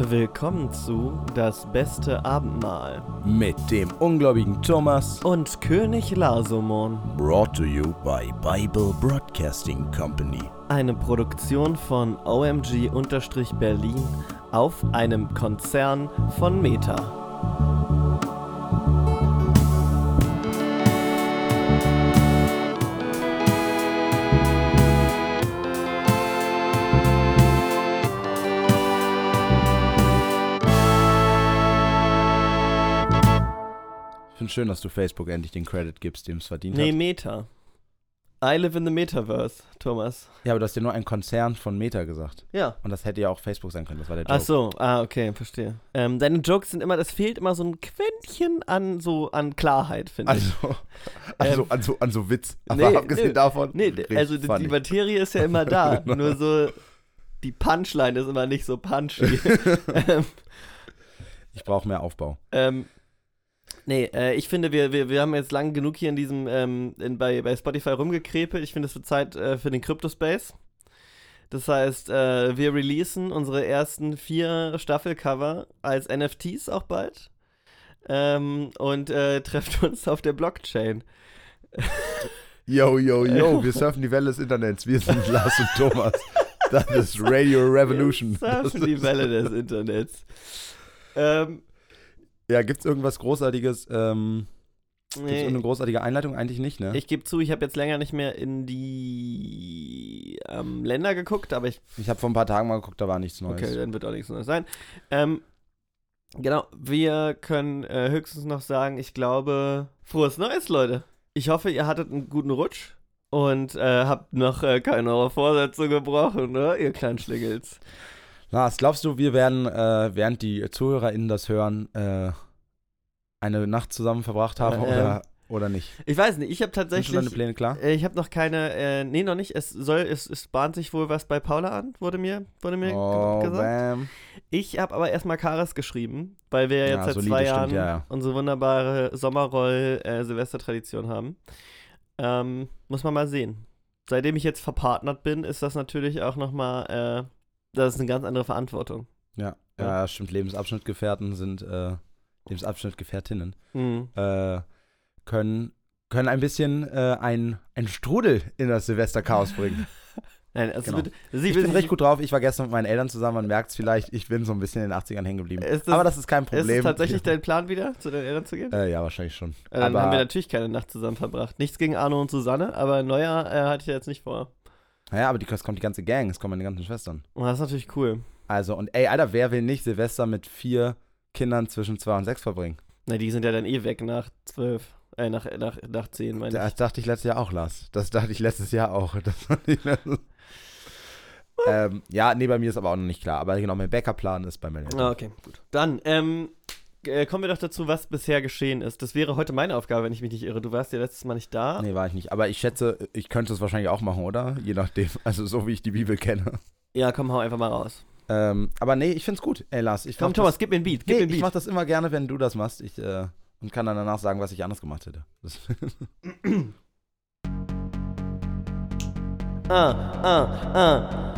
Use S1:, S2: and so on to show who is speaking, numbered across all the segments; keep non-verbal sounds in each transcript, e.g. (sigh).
S1: Willkommen zu Das beste Abendmahl
S2: Mit dem ungläubigen Thomas.
S1: und König Lasomon,
S2: Brought to you by Bible Broadcasting Company.
S1: eine Produktion von OMG-Berlin auf einem Konzern von Meta.
S2: Finde schön, dass du Facebook endlich den Credit gibst, dem es verdient
S1: Nee,
S2: hat.
S1: Meta. I live in the Metaverse, Thomas.
S2: Ja, aber du hast ja nur ein Konzern von Meta gesagt.
S1: Ja.
S2: Und das hätte ja auch Facebook sein können, das war der Joke.
S1: Ach so, ah, okay, verstehe. Ähm, deine Jokes sind immer, das fehlt immer so ein Quäntchen an so an Klarheit, finde ich.
S2: Also, (laughs) also, an, so, an so Witz. Aber
S1: Ähm, nee,
S2: abgesehen
S1: nee,
S2: davon.
S1: Nee, also die, die Materie ist ja immer da. (laughs)
S2: Genau.
S1: Nur so, die Punchline ist immer nicht so punchy. (laughs) ähm,
S2: Ich brauche mehr Aufbau.
S1: ähm, nee, äh, ich finde, wir, wir, wir haben jetzt lang genug hier in diesem, ähm, in, bei, bei Spotify rumgekrepelt. Ich finde, es wird Zeit äh, für den Crypto-Space. Das heißt, äh, wir releasen unsere ersten vier Staffelcover als NFTs auch bald. Ähm, und äh, (laughs) treffen uns auf der Blockchain. (laughs)
S2: Yo, yo, yo, wir surfen die Welle des Internets. Wir sind (laughs) Lars und Thomas. Das ist Radio Revolution.
S1: Wir surfen die Welle des Internets. Ähm,
S2: Ja, gibt's irgendwas Großartiges? Ähm, Gibt's
S1: nee,
S2: irgendeine großartige Einleitung? Eigentlich nicht, ne?
S1: ich gebe zu, ich habe jetzt länger nicht mehr in die ähm, Länder geguckt, aber ich,
S2: Ich habe vor ein paar Tagen mal geguckt, da war nichts Neues.
S1: okay, dann wird auch nichts Neues sein. Ähm, genau, wir können äh, höchstens noch sagen, ich glaube, frohes Neues, Leute. Ich hoffe, ihr hattet einen guten Rutsch und äh, habt noch äh, keine eurer Vorsätze gebrochen, ne, ihr kleinen Schlingels.
S2: Lars, glaubst du, wir werden, äh, während die ZuhörerInnen das hören, äh, eine Nacht zusammen verbracht haben
S1: Äh,
S2: oder, oder nicht?
S1: Ich weiß nicht, ich habe
S2: Sind schon
S1: tatsächlich...
S2: deine Pläne klar?
S1: Äh, Ich habe noch keine, äh, nee, noch nicht. Es soll, es, es bahnt sich wohl was bei Paula an, wurde mir, wurde mir
S2: Oh,
S1: ge- gesagt.
S2: bam.
S1: Ich habe aber erstmal Karas geschrieben, weil wir ja
S2: Ja,
S1: jetzt seit
S2: solide,
S1: zwei
S2: stimmt,
S1: Jahren
S2: ja, ja.
S1: unsere wunderbare Sommerroll-Silvester-Tradition haben. Ähm, muss man mal sehen. Seitdem ich jetzt verpartnert bin, ist das natürlich auch nochmal, äh, das ist eine ganz andere Verantwortung.
S2: Ja,
S1: Ja.
S2: ja, stimmt. Lebensabschnittgefährten sind, äh, Lebensabschnittgefährtinnen,
S1: Mhm.
S2: äh, können, können ein bisschen äh, ein, ein Strudel in das Silvesterchaos bringen. (laughs)
S1: Nein, also
S2: Genau.
S1: bitte, sie
S2: Ich bin recht gut drauf. Ich war gestern mit meinen Eltern zusammen. Man merkt es vielleicht. Ich bin so ein bisschen in den 80ern hängen geblieben.
S1: Ist das-
S2: Aber das ist kein
S1: Ist
S2: Problem.
S1: es tatsächlich (laughs) dein Plan wieder, zu den Eltern zu gehen?
S2: äh, ja, wahrscheinlich schon.
S1: Äh, dann
S2: aber
S1: haben wir natürlich keine Nacht zusammen verbracht. Nichts gegen Arno und Susanne, aber Neujahr äh, hatte ich ja jetzt nicht vor.
S2: naja, aber die, es kommt die ganze Gang. Es kommen meine ganzen Schwestern.
S1: Und das ist natürlich cool.
S2: Also, und ey, Alter, wer will nicht Silvester mit vier Kindern zwischen zwei und sechs verbringen?
S1: Na, die sind ja dann eh weg nach zwölf. Äh, nach, nach, nach zehn, meine
S2: Das
S1: ich.
S2: dachte ich letztes Jahr auch, Lars. Das dachte ich letztes Jahr auch. (laughs) Das letztes- ähm, ja, nee, bei mir ist aber auch noch nicht klar. Aber genau, mein Backup-Plan ist bei Eltern.
S1: Ah, okay, gut. Dann, ähm, äh, kommen wir doch dazu, was bisher geschehen ist. Das wäre heute meine Aufgabe, wenn ich mich nicht irre. Du warst ja letztes Mal nicht da.
S2: Nee, war ich nicht. Aber ich schätze, ich könnte es wahrscheinlich auch machen, oder? Je nachdem. (laughs) Also, so wie ich die Bibel kenne.
S1: Ja, komm, hau einfach mal raus.
S2: Ähm, aber nee, ich find's gut. Ey, Lars, ich
S1: Komm, Thomas,
S2: das,
S1: gib mir ein Beat. Gib
S2: nee,
S1: mir ein
S2: ich
S1: Beat.
S2: mach das immer gerne, wenn du das machst. Ich, äh, und kann dann danach sagen, was ich anders gemacht hätte. Das, (clears throat)
S1: Ah, ah, ah.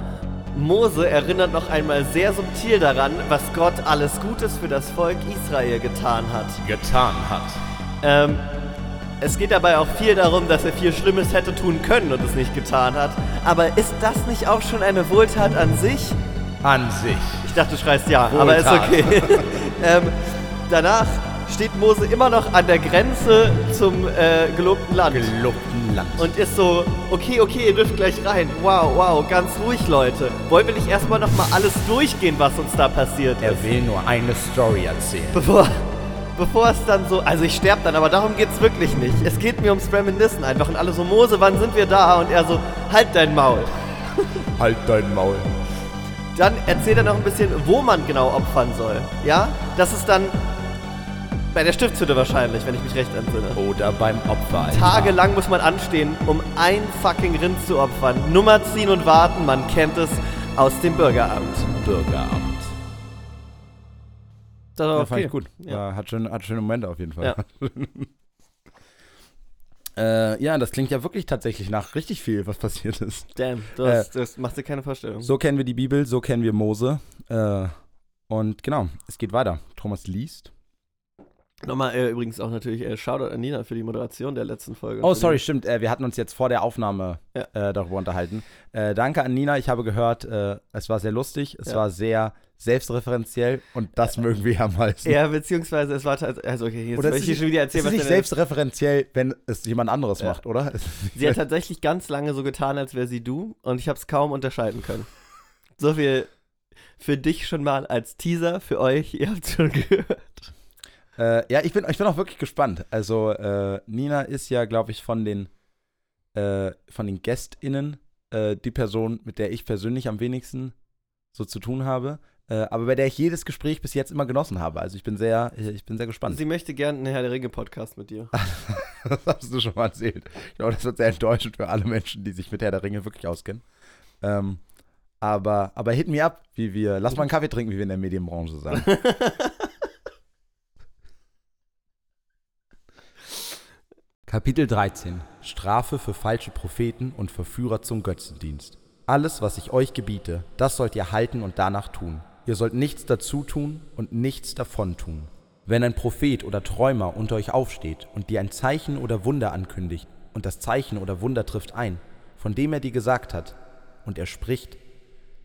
S1: Mose erinnert noch einmal sehr subtil daran, was Gott alles Gutes für das Volk Israel getan hat.
S2: getan hat.
S1: Ähm, es geht dabei auch viel darum, dass er viel Schlimmes hätte tun können und es nicht getan hat. Aber ist das nicht auch schon eine Wohltat an sich?
S2: An sich.
S1: Ich dachte, du schreist ja, aber ist
S2: Wohltat.
S1: okay. (laughs) ähm, danach steht Mose immer noch an der Grenze zum äh, gelobten Land.
S2: Gelobten Land.
S1: und ist so, okay, okay, ihr dürft gleich rein. Wow, wow, ganz ruhig, Leute. Wollen wir nicht erstmal nochmal alles durchgehen, was uns da passiert ist?
S2: er will nur eine Story erzählen.
S1: Bevor, bevor es dann so, also ich sterbe dann, aber darum geht's wirklich nicht. Es geht mir ums Reminiscen einfach und alle so, Mose, wann sind wir da? Und er so, halt dein Maul.
S2: Halt dein Maul.
S1: Dann erzählt er noch ein bisschen, wo man genau opfern soll. Ja? Das ist dann bei der Stiftshütte wahrscheinlich, wenn ich mich recht entsinne.
S2: Oder beim Opfer.
S1: Tagelang muss man anstehen, um ein fucking Rind zu opfern. Nummer ziehen und warten, man kennt es aus dem Bürgeramt.
S2: Bürgeramt.
S1: Das war
S2: Ja,
S1: okay.
S2: fand ich gut.
S1: Ja.
S2: War, hat, schön, hat schöne Momente auf jeden Fall.
S1: Ja. (laughs)
S2: äh, ja, das klingt ja wirklich tatsächlich nach richtig viel, was passiert ist.
S1: Damn, du
S2: Äh,
S1: hast, das machst dir keine Vorstellung.
S2: So kennen wir die Bibel, so kennen wir Mose. Äh, Und genau, es geht weiter. Thomas liest.
S1: Nochmal äh, übrigens auch natürlich äh, Shoutout an Nina für die Moderation der letzten Folge.
S2: Oh, sorry, stimmt. Äh, wir hatten uns jetzt vor der Aufnahme
S1: Ja.
S2: äh, darüber unterhalten. Äh, danke an Nina. Ich habe gehört, äh, es war sehr lustig. Es
S1: Ja.
S2: war sehr selbstreferenziell und das mögen wir am meisten.
S1: Ja, beziehungsweise es war tats- also okay, jetzt
S2: Oder
S1: will ich hier schon wieder erzählen,
S2: ist
S1: was
S2: nicht selbstreferenziell, wenn es jemand anderes
S1: Ja.
S2: macht, oder? (laughs)
S1: Sie hat tatsächlich ganz lange so getan, als wäre sie du und ich habe es kaum unterscheiden können. So viel für dich schon mal als Teaser, für euch, ihr habt schon (laughs) gehört.
S2: Äh, ja, ich bin, ich bin auch wirklich gespannt. Also, äh, Nina ist ja, glaube ich, von den, äh, von den GästInnen äh, die Person, mit der ich persönlich am wenigsten so zu tun habe. Äh, aber bei der ich jedes Gespräch bis jetzt immer genossen habe. Also ich bin sehr, ich bin sehr gespannt.
S1: Sie möchte gerne einen Herr der Ringe-Podcast mit dir. (laughs)
S2: das hast du schon mal erzählt. Ich glaube, das wird sehr enttäuschend für alle Menschen, die sich mit Herr der Ringe wirklich auskennen. Ähm, aber, aber hit me up, wie wir, lass mal einen Kaffee trinken, wie wir in der Medienbranche sagen. (laughs)
S3: Kapitel 13
S2: Strafe für falsche Propheten und Verführer zum Götzendienst. Alles, was ich euch gebiete, das sollt ihr halten und danach tun. Ihr sollt nichts dazu tun und nichts davon tun. Wenn ein Prophet oder Träumer unter euch aufsteht und dir ein Zeichen oder Wunder ankündigt, und das Zeichen oder Wunder trifft ein, von dem er dir gesagt hat, und er spricht,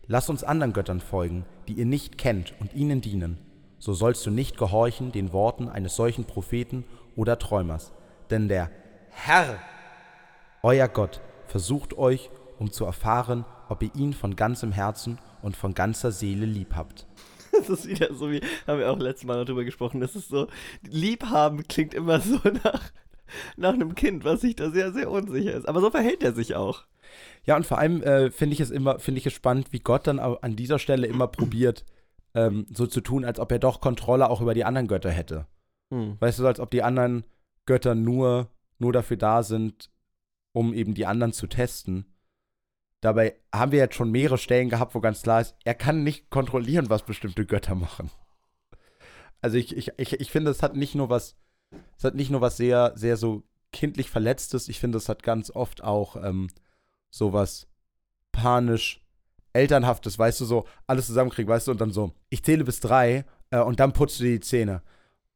S2: Lass uns anderen Göttern folgen, die ihr nicht kennt und ihnen dienen, so sollst du nicht gehorchen den Worten eines solchen Propheten oder Träumers, denn der Herr, euer Gott, versucht euch, um zu erfahren, ob ihr ihn von ganzem Herzen und von ganzer Seele lieb habt. (laughs)
S1: Das ist wieder so wie, haben wir auch letztes Mal noch drüber gesprochen, das ist so, liebhaben klingt immer so (laughs) nach, nach einem Kind, was sich da sehr, sehr unsicher ist. Aber so verhält er sich auch.
S2: Ja, und vor allem äh, finde ich es immer, finde ich es spannend, wie Gott dann an dieser Stelle immer probiert, ähm, so zu tun, als ob er doch Kontrolle auch über die anderen Götter hätte.
S1: Hm.
S2: Weißt du, als ob die anderen Götter nur, nur dafür da sind, um eben die anderen zu testen. Dabei haben wir jetzt schon mehrere Stellen gehabt, wo ganz klar ist, er kann nicht kontrollieren, was bestimmte Götter machen. Also ich, ich, ich, ich finde, es hat nicht nur was, es hat nicht nur was sehr, sehr so kindlich Verletztes, ich finde, es hat ganz oft auch ähm, sowas panisch, elternhaftes, weißt du, so alles zusammenkriegen, weißt du, und dann so, ich zähle bis drei äh, und dann putzt du die Zähne.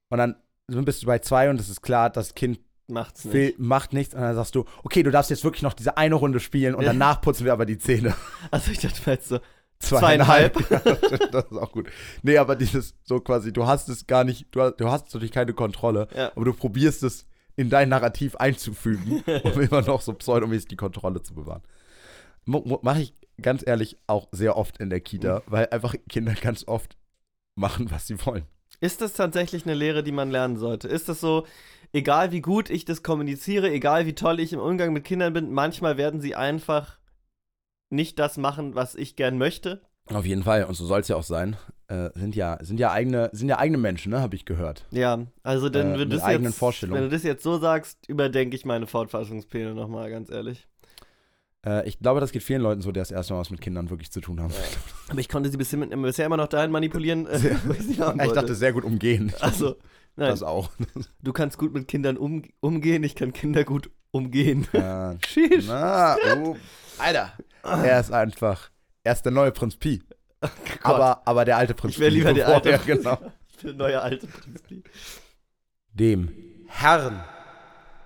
S2: Und dann bist du bei zwei und es ist klar, das Kind
S1: Macht's nicht.
S2: will, macht nichts und dann sagst du, okay, du darfst jetzt wirklich noch diese eine Runde spielen und
S1: Ja.
S2: danach putzen wir aber die Zähne. (laughs)
S1: Also ich dachte mir jetzt so,
S2: Zweieinhalb. (laughs) Ja, das ist auch gut. Nee, aber dieses so quasi, du hast es gar nicht, du hast, du hast natürlich keine Kontrolle,
S1: Ja.
S2: aber du probierst es in dein Narrativ einzufügen, (laughs) um immer noch so pseudomäßig die Kontrolle zu bewahren. Mache ich ganz ehrlich auch sehr oft in der Kita, weil einfach Kinder ganz oft machen, was sie wollen.
S1: Ist das tatsächlich eine Lehre, die man lernen sollte? Ist das so, egal wie gut ich das kommuniziere, egal wie toll ich im Umgang mit Kindern bin, manchmal werden sie einfach nicht das machen, was ich gern möchte?
S2: Auf jeden Fall, und so soll es ja auch sein. Äh, sind ja, sind ja eigene, sind ja eigene Menschen, ne, habe ich gehört.
S1: Ja, also dann,
S2: Äh,
S1: wenn, du jetzt, wenn du das jetzt so sagst, überdenke ich meine Fortfassungspläne nochmal, ganz ehrlich.
S2: Äh, ich glaube, das geht vielen Leuten so, die das erste Mal was mit Kindern wirklich zu tun haben.
S1: Aber ich konnte sie bisher, bisher immer noch dahin manipulieren, äh, ich
S2: ich dachte, sehr gut umgehen.
S1: also, nein,
S2: das auch.
S1: du kannst gut mit Kindern um, umgehen, ich kann Kinder gut umgehen.
S2: Ja. (laughs) Na, oh, Alter. Er ist einfach, er ist der neue Prinz Pi.
S1: Gott.
S2: Aber, aber der alte Prinz
S1: Ich wäre lieber der alte
S2: vorher, genau. (laughs)
S1: Der neue alte Prinz Pi.
S2: Dem Herrn,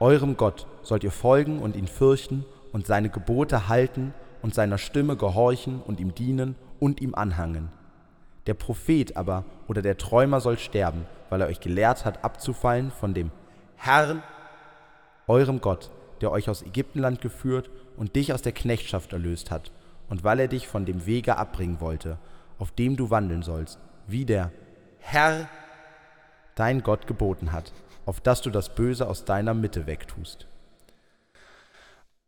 S2: eurem Gott, sollt ihr folgen und ihn fürchten und seine Gebote halten und seiner Stimme gehorchen und ihm dienen und ihm anhangen. Der Prophet aber oder der Träumer soll sterben, weil er euch gelehrt hat, abzufallen von dem Herrn, eurem Gott, der euch aus Ägyptenland geführt und dich aus der Knechtschaft erlöst hat, und weil er dich von dem Wege abbringen wollte, auf dem du wandeln sollst, wie der Herr dein Gott geboten hat, auf dass du das Böse aus deiner Mitte wegtust.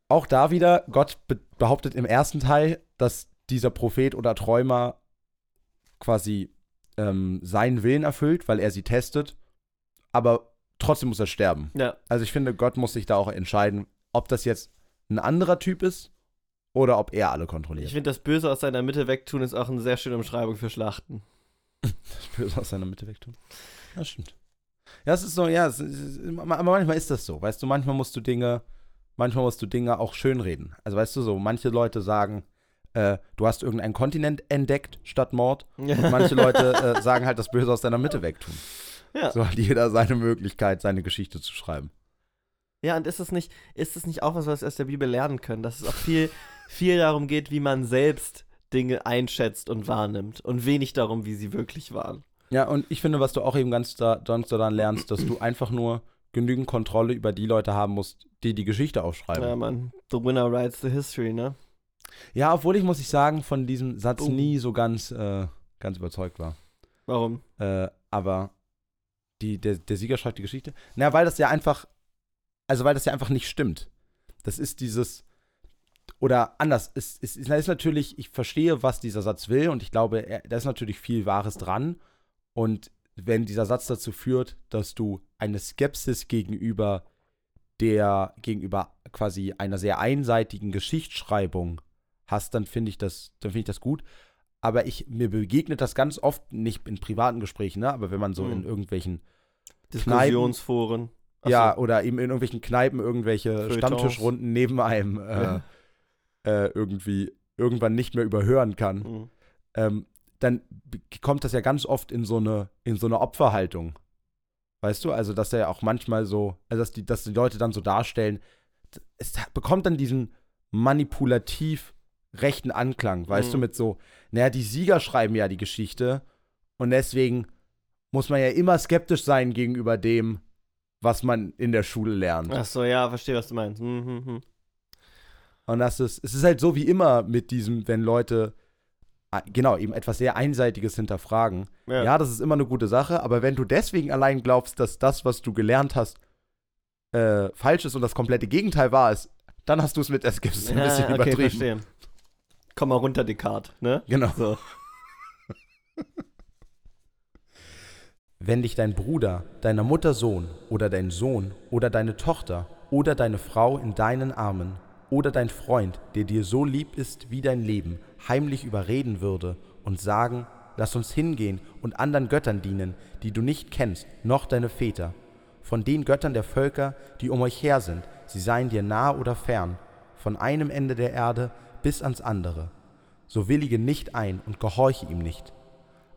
S2: Auch da wieder, Gott be behauptet im ersten Teil, dass dieser Prophet oder Träumer quasi ähm, seinen Willen erfüllt, weil er sie testet, aber trotzdem muss er sterben.
S1: Ja,
S2: Also ich finde, Gott muss sich da auch entscheiden, ob das jetzt ein anderer Typ ist oder ob er alle
S1: ich
S2: kontrolliert.
S1: finde, das Böse aus seiner Mitte wegtun ist auch eine sehr schöne Umschreibung für Schlachten. (laughs)
S2: Das Böse aus seiner Mitte wegtun. Ja, stimmt. Ja, es ist so, ja, ist, aber manchmal ist das so. Weißt du, manchmal musst du Dinge, manchmal musst du Dinge auch schönreden. Also weißt du so, manche Leute sagen, äh, du hast irgendeinen Kontinent entdeckt statt Mord. (laughs) Und manche Leute äh, sagen halt das Böse aus deiner Mitte wegtun.
S1: Ja.
S2: So hat jeder seine Möglichkeit, seine Geschichte zu schreiben.
S1: Ja, und ist es nicht, ist es nicht auch was, was wir aus der Bibel lernen können, dass es auch viel, viel darum geht, wie man selbst Dinge einschätzt und wahrnimmt und wenig darum, wie sie wirklich waren.
S2: Ja, und ich finde, was du auch eben ganz da, ganz daran lernst, dass du einfach nur genügend Kontrolle über die Leute haben musst, die die Geschichte aufschreiben.
S1: Ja, man, the winner writes the history, ne?
S2: Ja, obwohl ich, muss ich sagen, von diesem Satz
S1: Oh.
S2: nie so ganz, äh, ganz überzeugt war.
S1: Warum?
S2: Äh, aber die, der, der Sieger schreibt die Geschichte. Na, weil das ja einfach, also weil das ja einfach nicht stimmt. Das ist dieses, oder anders, es, es, es ist natürlich, ich verstehe, was dieser Satz will und ich glaube, er, da ist natürlich viel Wahres dran. Und wenn dieser Satz dazu führt, dass du eine Skepsis gegenüber der, gegenüber quasi einer sehr einseitigen Geschichtsschreibung hast, dann finde ich das, dann finde ich das gut. Aber ich, mir begegnet das ganz oft, nicht in privaten Gesprächen, ne, aber wenn man so
S1: Mhm.
S2: in irgendwelchen
S1: Diskussionsforen. Ach
S2: ja, oder eben in irgendwelchen Kneipen irgendwelche
S1: Feuilletons.
S2: Stammtischrunden neben einem äh,
S1: Ja.
S2: äh, irgendwie irgendwann nicht mehr überhören kann,
S1: Mhm.
S2: ähm, dann kommt das ja ganz oft in so eine, in so eine Opferhaltung. Weißt du? Also, dass er ja auch manchmal so, also dass die, dass die Leute dann so darstellen, es bekommt dann diesen manipulativ rechten Anklang, weißt
S1: Mhm.
S2: du, mit so, naja, die Sieger schreiben ja die Geschichte und deswegen muss man ja immer skeptisch sein gegenüber dem, was man in der Schule lernt.
S1: Ach so, ja, verstehe, was du meinst. Mhm, mhm.
S2: Und das ist, es ist halt so wie immer mit diesem, wenn Leute, genau, eben etwas sehr Einseitiges hinterfragen.
S1: Ja.
S2: Ja. das ist immer eine gute Sache, aber wenn du deswegen allein glaubst, dass das, was du gelernt hast, äh, falsch ist und das komplette Gegenteil wahr ist, dann hast du es mit Skepsis ein
S1: Ja,
S2: bisschen
S1: okay,
S2: übertrieben.
S1: verstehe. Komm mal runter, Descartes, ne?
S2: Genau.
S1: So. (laughs)
S2: Wenn dich dein Bruder, deiner Mutter Sohn oder dein Sohn oder deine Tochter oder deine Frau in deinen Armen oder dein Freund, der dir so lieb ist wie dein Leben, heimlich überreden würde und sagen, lass uns hingehen und anderen Göttern dienen, die du nicht kennst, noch deine Väter, von den Göttern der Völker, die um euch her sind, sie seien dir nah oder fern, von einem Ende der Erde bis ans andere, so willige nicht ein und gehorche ihm nicht.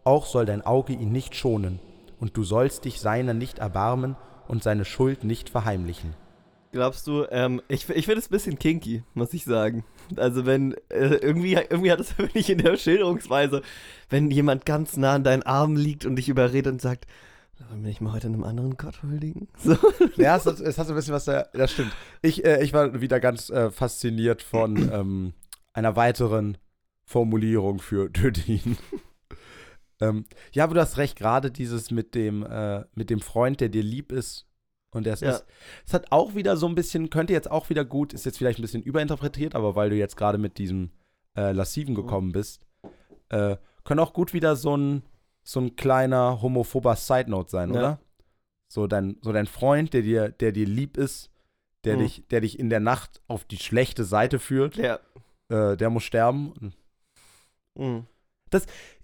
S2: Auch soll dein Auge ihn nicht schonen, und du sollst dich seiner nicht erbarmen und seine Schuld nicht verheimlichen.
S1: Glaubst du, ähm, ich, ich finde es ein bisschen kinky, muss ich sagen. Also wenn, äh, irgendwie, irgendwie hat es (laughs) wirklich in der Schilderungsweise, wenn jemand ganz nah an deinen Armen liegt und dich überredet und sagt, wollen wir nicht mal heute einem anderen Gott huldigen? (laughs) So.
S2: Ja, es, hat- es hat so ein bisschen was da, das stimmt. Ich, äh, ich war wieder ganz äh, fasziniert von (clears throat) ähm, einer weiteren Formulierung für (laughs) Tötin. ähm, ja, aber du hast recht, gerade dieses mit dem, äh, mit dem Freund, der dir lieb ist und der es
S1: Ja.
S2: ist. Es hat auch wieder so ein bisschen, könnte jetzt auch wieder gut, ist jetzt vielleicht ein bisschen überinterpretiert, aber weil du jetzt gerade mit diesem äh, Lassiven gekommen bist, äh, können auch gut wieder so ein, so ein kleiner homophober Side-Note sein,
S1: Ja.
S2: oder? So dein, so dein Freund, der dir, der dir lieb ist, der,
S1: Mhm.
S2: dich, der dich in der Nacht auf die schlechte Seite führt,
S1: Ja.
S2: äh, der muss sterben.
S1: Mhm.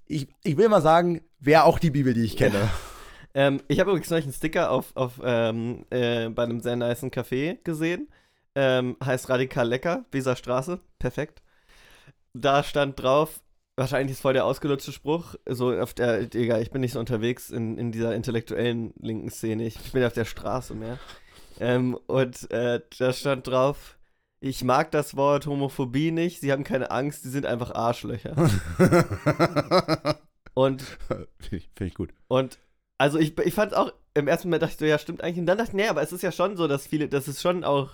S2: Ich, ich will mal sagen, wäre auch die Bibel, die ich kenne. (laughs)
S1: Ähm, ich habe übrigens neulich einen Sticker auf, auf ähm, äh, bei einem sehr niceen Café gesehen. Ähm, heißt Radikal Lecker, Weser Straße. Perfekt. Da stand drauf, wahrscheinlich ist voll der ausgelutschte Spruch, so auf der, egal, ich bin nicht so unterwegs in, in dieser intellektuellen linken Szene. Ich, ich bin auf der Straße mehr. Ähm, und äh, da stand drauf, ich mag das Wort Homophobie nicht, sie haben keine Angst, sie sind einfach Arschlöcher. (laughs) Und
S2: Finde ich, find ich gut.
S1: und also ich, ich fand auch, im ersten Moment dachte ich so, ja, stimmt eigentlich. Und dann dachte ich, nee, aber es ist ja schon so, dass viele, das ist schon auch,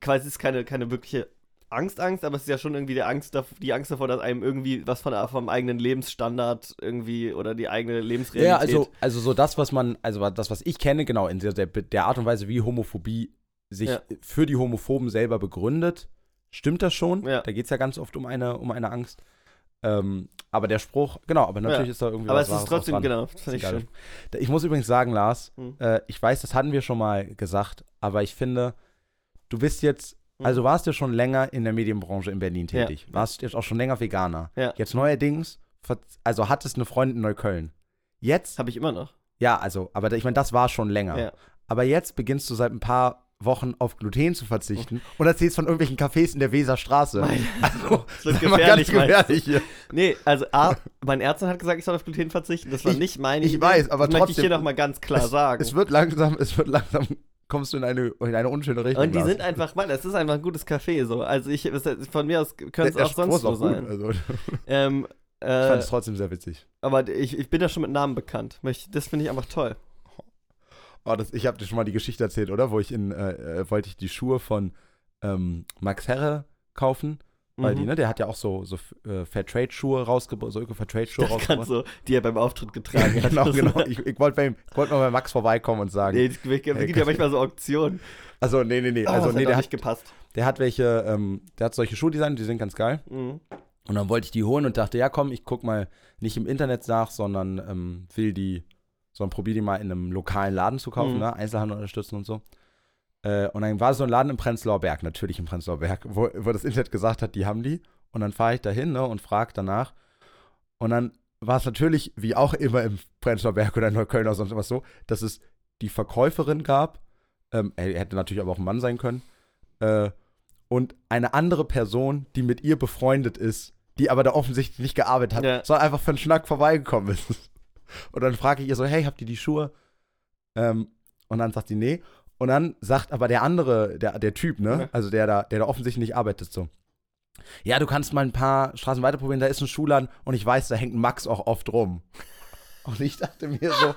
S1: quasi es ist keine, keine wirkliche Angst, Angst, aber es ist ja schon irgendwie die Angst, die Angst davor, dass einem irgendwie was von, vom eigenen Lebensstandard irgendwie oder die eigene Lebensrealität.
S2: Ja, also, also so das, was man, also das, was ich kenne, genau, in der, der, der Art und Weise, wie Homophobie sich
S1: Ja.
S2: für die Homophoben selber begründet, stimmt das schon.
S1: Ja.
S2: Da geht es ja ganz oft um eine, um eine Angst. Ähm, aber der Spruch, genau, aber natürlich
S1: Ja.
S2: ist da irgendwie
S1: aber
S2: was
S1: es ist trotzdem, genau, fand ich schön.
S2: Ich muss übrigens sagen, Lars,
S1: Hm.
S2: äh, ich weiß, das hatten wir schon mal gesagt, aber ich finde, du bist jetzt,
S1: Hm.
S2: also warst ja schon länger in der Medienbranche in Berlin
S1: Ja.
S2: tätig, warst jetzt auch schon länger Veganer.
S1: Ja.
S2: Jetzt neuerdings, also hattest eine Freundin in Neukölln. Jetzt,
S1: Habe ich immer noch.
S2: ja, also, aber ich meine, das war schon länger.
S1: Ja.
S2: Aber jetzt beginnst du seit ein paar Wochen auf Gluten zu verzichten und erzählst von irgendwelchen Cafés in der Weserstraße.
S1: Mein- (laughs)
S2: also,
S1: Das wird
S2: sei mal ganz
S1: gefährlich,
S2: gefährlich hier.
S1: Nee, also A, mein Ärztin hat gesagt, ich soll auf Gluten verzichten. Das war
S2: Ich-
S1: nicht meine
S2: ich
S1: Idee.
S2: weiß, aber
S1: das möchte ich
S2: trotzdem-
S1: hier nochmal ganz klar sagen.
S2: Es wird langsam, es wird langsam, kommst du in eine, in eine unschöne Richtung.
S1: und die sind einfach, Mann, es ist einfach ein gutes Café so. Also ich, es- von mir aus könnte es auch sonst
S2: ist gut,
S1: sein.
S2: Also, (laughs) ich
S1: Ähm,
S2: fand
S1: äh,
S2: es trotzdem sehr witzig.
S1: aber ich, ich bin da schon mit Namen bekannt. Das finde ich einfach toll.
S2: Oh, das, ich habe dir schon mal die Geschichte erzählt, oder? Wo ich in, äh, äh, wollte ich die Schuhe von ähm, Max Herre kaufen, weil
S1: Mhm.
S2: die, ne, der hat ja auch so, so äh, Fairtrade-Schuhe rausgebracht, so Fairtrade-Schuhe
S1: Das
S2: rausgebracht.
S1: so, die er beim Auftritt getragen (laughs) hat.
S2: genau, genau. (laughs) Ich, ich wollte wollte mal bei Max vorbeikommen und sagen.
S1: Nee, es gibt gibt ja manchmal so Auktionen.
S2: Also, nee, nee, nee.
S1: Oh,
S2: Also, nee, der hat,
S1: nicht gepasst.
S2: der hat welche, ähm, der hat solche Schuhe designt, die sind ganz geil.
S1: Mhm.
S2: Und dann wollte ich die holen und dachte, ja komm, ich guck mal nicht im Internet nach, sondern ähm, will die, sondern probiere die mal in einem lokalen Laden zu kaufen,
S1: Mhm.
S2: ne? Einzelhandel unterstützen und so. Äh, und dann war so ein Laden im Prenzlauer Berg, natürlich im Prenzlauer Berg, wo, wo das Internet gesagt hat, die haben die. Und dann fahre ich dahin ne, und frage danach. Und dann war es natürlich, wie auch immer im Prenzlauer Berg oder in Neukölln oder sonst was so, dass es die Verkäuferin gab, ähm, er hätte natürlich aber auch ein Mann sein können, äh, und eine andere Person, die mit ihr befreundet ist, die aber da offensichtlich nicht gearbeitet hat,
S1: Ja.
S2: sondern einfach für einen Schnack vorbeigekommen ist. Und dann frage ich ihr so, hey, habt ihr die Schuhe? Ähm, und dann sagt sie, nee. Und dann sagt aber der andere, der, der Typ, ne,
S1: Ja.
S2: also der da, der da offensichtlich nicht arbeitet, so. Ja, du kannst mal ein paar Straßen weiter probieren, da ist ein Schuhladen und ich weiß, da hängt Max auch oft rum. Und ich dachte mir so,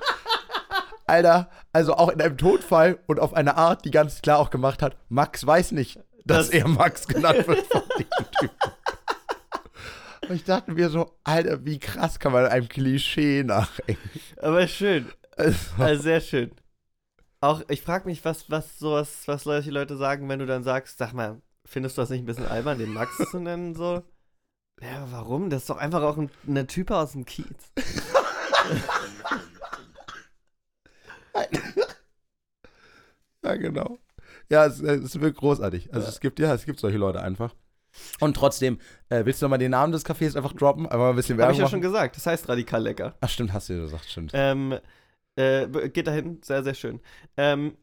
S2: (laughs) Alter, also auch in einem Todfall und auf eine Art, die ganz klar auch gemacht hat, Max weiß nicht, dass
S1: Das-
S2: er Max genannt wird von diesem Typen. Und ich dachte mir so, Alter, wie krass kann man einem Klischee nachhängen.
S1: Aber schön.
S2: Also,
S1: Also sehr schön. Auch, ich frage mich, was, was sowas, was solche Leute sagen, wenn du dann sagst, sag mal, findest du das nicht ein bisschen albern, den Max zu nennen, so? Ja, warum? Das ist doch einfach auch ein, ein Typ aus dem Kiez. (laughs)
S2: ja, genau. Ja, es, es ist wirklich großartig. Also es gibt ja, es gibt solche Leute einfach. Und trotzdem, äh, willst du noch mal den Namen des Cafés einfach droppen? Einfach mal ein bisschen Werbung
S1: ich ja
S2: machen?
S1: schon gesagt. Das heißt radikal lecker.
S2: Ach stimmt, hast du ja gesagt, stimmt.
S1: Ähm, äh, geht dahin, sehr, sehr schön. Ähm,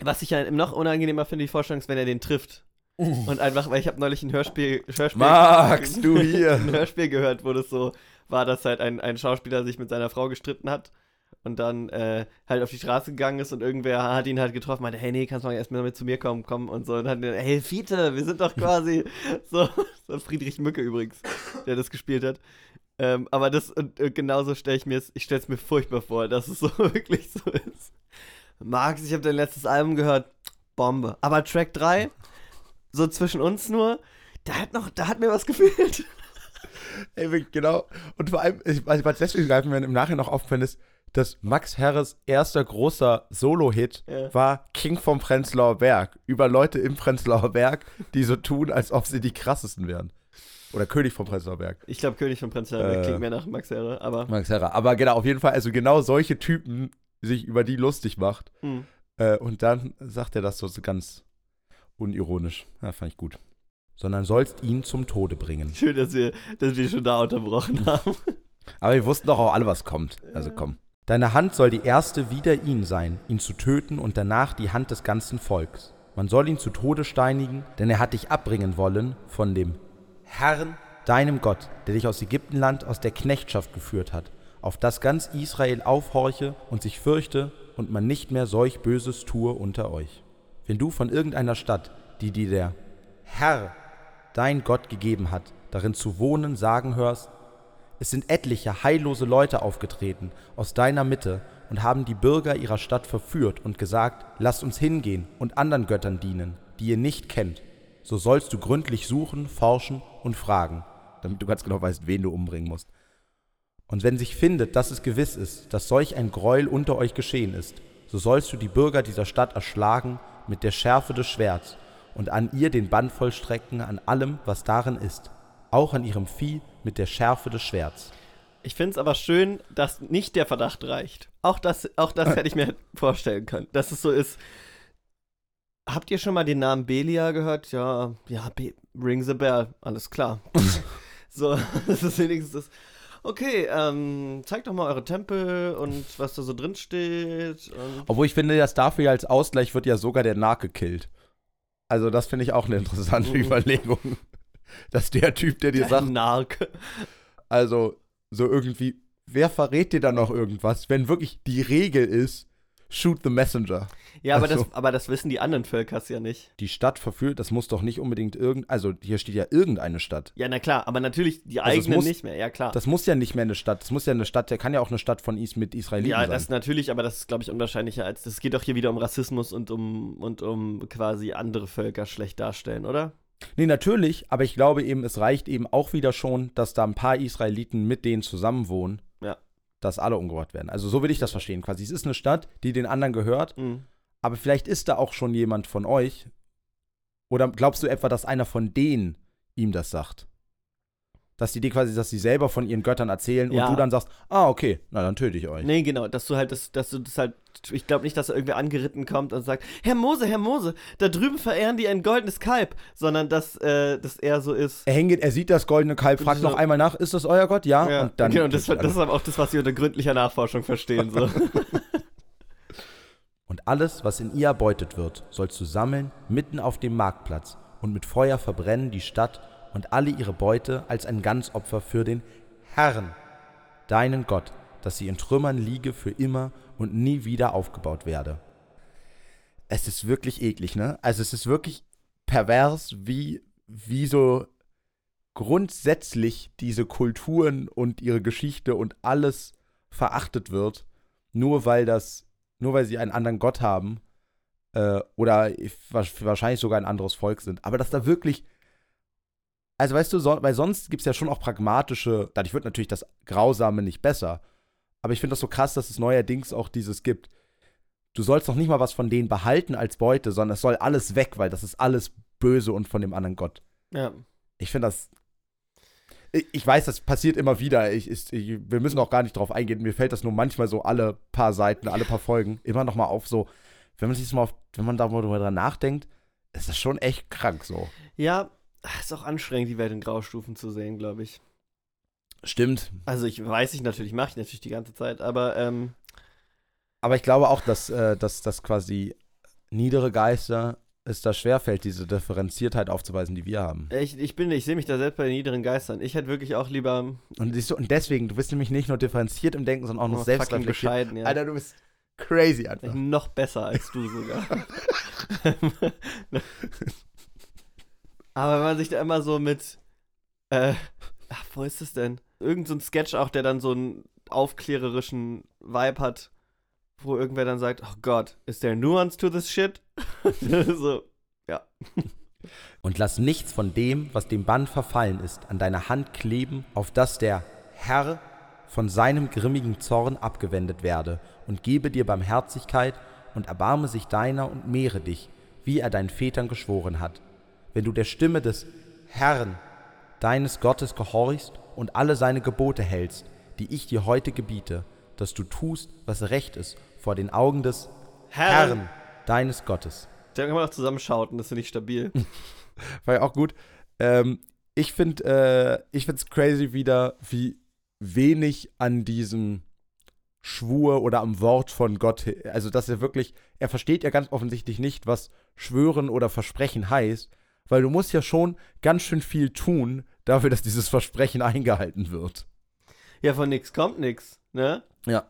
S1: was ich ja noch unangenehmer finde, die Vorstellung ist, wenn er den trifft. Und einfach, weil ich habe neulich ein Hörspiel, Hörspiel
S2: Max, du (laughs) hier.
S1: ein Hörspiel gehört, wo das so war, dass halt ein, ein Schauspieler sich mit seiner Frau gestritten hat und dann äh, halt auf die Straße gegangen ist und irgendwer hat ihn halt getroffen, meinte, hey, nee, kannst du mal erst mal mit zu mir kommen, komm und so. Und dann, hey, Fiete, wir sind doch quasi (laughs) so, so Friedrich Mücke übrigens, der das gespielt hat. Ähm, aber das, und äh, genauso stelle ich mir es, ich stelle es mir furchtbar vor, dass es so (laughs) wirklich so ist. Max, ich habe dein letztes Album gehört, Bombe. Aber Track 3, so zwischen uns nur, da hat noch, da hat mir was gefehlt. (laughs)
S2: Ey, genau. Und vor allem, ich weiß, was deswegen greifen, wenn im Nachhinein noch aufgefallen ist, dass Max Herres erster großer Solo-Hit
S1: Ja.
S2: war King vom Prenzlauer Berg. Über Leute im Prenzlauer Berg, die so tun, als ob sie die krassesten wären. Oder König vom Prenzlauer Berg.
S1: Ich glaube, König von Prenzlauer
S2: Äh.
S1: klingt mehr nach Max Herre, aber.
S2: Max Herrer. Aber genau, auf jeden Fall, also genau solche Typen sich über die lustig macht.
S1: Hm.
S2: Äh, und dann sagt er das so ganz unironisch. Ja, fand ich gut. Sondern sollst ihn zum Tode bringen.
S1: Schön, dass wir, dass wir schon da unterbrochen haben. (laughs)
S2: Aber wir wussten doch auch alle, was kommt. Also komm. Deine Hand soll die erste wider ihn sein, ihn zu töten und danach die Hand des ganzen Volks. Man soll ihn zu Tode steinigen, denn er hat dich abbringen wollen von dem Herrn, deinem Gott, der dich aus Ägyptenland aus der Knechtschaft geführt hat, auf das ganz Israel aufhorche und sich fürchte und man nicht mehr solch Böses tue unter euch. Wenn du von irgendeiner Stadt, die dir der Herr, dein Gott gegeben hat, darin zu wohnen, sagen hörst, es sind etliche heillose Leute aufgetreten aus deiner Mitte und haben die Bürger ihrer Stadt verführt und gesagt, lasst uns hingehen und anderen Göttern dienen, die ihr nicht kennt. So sollst du gründlich suchen, forschen und fragen, damit du ganz genau weißt, wen du umbringen musst. Und wenn sich findet, dass es gewiss ist, dass solch ein Gräuel unter euch geschehen ist, so sollst du die Bürger dieser Stadt erschlagen mit der Schärfe des Schwerts und an ihr den Bann vollstrecken an allem, was darin ist, auch an ihrem Vieh mit der Schärfe des Schwerts.
S1: Ich finde es aber schön, dass nicht der Verdacht reicht. Auch das, auch das hätte ich mir vorstellen können, dass es so ist. Habt ihr schon mal den Namen Belia gehört? Ja, ja, Be Ring the Bell, alles klar. (laughs) so, (laughs) das ist wenigstens das. okay, ähm, zeigt doch mal eure Tempel und was da so drin steht.
S2: Obwohl ich finde, dass dafür ja als Ausgleich wird ja sogar der Narr gekillt. Also das finde ich auch eine interessante
S1: Mhm.
S2: Überlegung. Dass der Typ, der dir sagt,
S1: Nark.
S2: also so irgendwie, wer verrät dir dann noch irgendwas, wenn wirklich die Regel ist, shoot the messenger.
S1: Ja, aber,
S2: Also.
S1: das, aber das wissen die anderen Völkers ja nicht.
S2: Die Stadt verführt, das muss doch nicht unbedingt irgend, also hier steht ja irgendeine Stadt.
S1: Ja, na klar, aber natürlich die
S2: Also es
S1: eigenen
S2: muss-
S1: nicht mehr, ja klar.
S2: Das muss ja nicht mehr eine Stadt, das muss ja eine Stadt, der kann ja auch eine Stadt von Is mit Israeliten
S1: ja,
S2: sein.
S1: das natürlich, aber das ist, glaube ich, unwahrscheinlicher als. Es geht doch hier wieder um Rassismus und um, und um quasi andere Völker schlecht darstellen, oder?
S2: Nee, natürlich, aber ich glaube eben, es reicht eben auch wieder schon, dass da ein paar Israeliten mit denen zusammenwohnen,
S1: Ja.
S2: dass alle umgebracht werden. Also so will ich das verstehen quasi. Es ist eine Stadt, die den anderen gehört,
S1: Mhm.
S2: aber vielleicht ist da auch schon jemand von euch. Oder glaubst du etwa, dass einer von denen ihm das sagt? Dass die dir quasi, dass sie selber von ihren Göttern erzählen
S1: Ja.
S2: und du dann sagst, ah, okay, na dann töte ich euch.
S1: Nee, genau, dass du halt das, dass du das halt. Ich glaube nicht, dass da irgendwer angeritten kommt und sagt, Herr Mose, Herr Mose, da drüben verehren die ein goldenes Kalb, sondern dass äh, das eher so ist.
S2: Er, hängt, er sieht das goldene Kalb, fragt noch einmal nach, ist das euer Gott? Ja. Und dann
S1: genau, das,
S2: tötet er
S1: das ist aber auch das, was wir unter gründlicher Nachforschung verstehen. So. (laughs)
S2: Und alles, was in ihr erbeutet wird, sollst du sammeln mitten auf dem Marktplatz und mit Feuer verbrennen die Stadt und alle ihre Beute als ein Ganzopfer für den Herrn, deinen Gott, dass sie in Trümmern liege für immer und nie wieder aufgebaut werde. Es ist wirklich eklig, ne? Also es ist wirklich pervers, wie, wie so grundsätzlich diese Kulturen und ihre Geschichte und alles verachtet wird, nur weil das nur weil sie einen anderen Gott haben äh, oder wa- wahrscheinlich sogar ein anderes Volk sind. Aber dass da wirklich, also weißt du, so, weil sonst gibt es ja schon auch pragmatische, dadurch wird natürlich das Grausame nicht besser. Aber ich finde das so krass, dass es neuerdings auch dieses gibt. Du sollst doch nicht mal was von denen behalten als Beute, sondern es soll alles weg, weil das ist alles böse und von dem anderen Gott.
S1: ja.
S2: Ich finde das. Ich, ich weiß, das passiert immer wieder. Ich, ich, wir müssen auch gar nicht drauf eingehen. Mir fällt das nur manchmal so alle paar Seiten, alle paar Folgen immer noch mal auf. So, wenn man sich mal, auf, wenn man da mal drüber nachdenkt, ist das schon echt krank so.
S1: ja, ist auch anstrengend, die Welt in Graustufen zu sehen, glaube ich.
S2: Stimmt.
S1: Also ich weiß ich natürlich, mache ich natürlich die ganze Zeit, aber ähm,
S2: Aber ich glaube auch, dass, äh, dass, dass quasi niedere Geister es da schwerfällt, diese Differenziertheit aufzuweisen, die wir haben.
S1: ich, ich bin, ich sehe mich da selbst bei den niederen Geistern. Ich hätte wirklich auch lieber
S2: Und, siehst du, und deswegen, du bist nämlich nicht nur differenziert im Denken, sondern auch noch
S1: oh,
S2: selbst
S1: bescheiden, ja.
S2: Alter, du bist crazy einfach.
S1: Noch besser als du sogar. (laughs) (laughs) Aber wenn man sich da immer so mit, äh, ach, wo ist es denn? Irgend so ein Sketch auch, der dann so einen aufklärerischen Vibe hat, wo irgendwer dann sagt, oh Gott, is there nuance to this shit? (laughs) so,
S2: Und lass nichts von dem, was dem Bann verfallen ist, an deiner Hand kleben, auf dass der Herr von seinem grimmigen Zorn abgewendet werde und gebe dir Barmherzigkeit und erbarme sich deiner und mehre dich, wie er deinen Vätern geschworen hat. Wenn du der Stimme des Herrn, deines Gottes, gehorchst und alle seine Gebote hältst, die ich dir heute gebiete, dass du tust, was recht ist vor den Augen des
S1: Herrn.
S2: Herrn, deines Gottes.
S1: Da kann man auch zusammenschauten, das finde ich stabil. (laughs)
S2: War ja auch gut. Ähm, ich finde äh, ich find's crazy wieder, wie wenig an diesem Schwur oder am Wort von Gott, also dass er wirklich, er versteht ja ganz offensichtlich nicht, was schwören oder versprechen heißt, weil du musst ja schon ganz schön viel tun dafür, dass dieses Versprechen (laughs) eingehalten wird.
S1: Ja, von nix kommt nix, ne?
S2: Ja.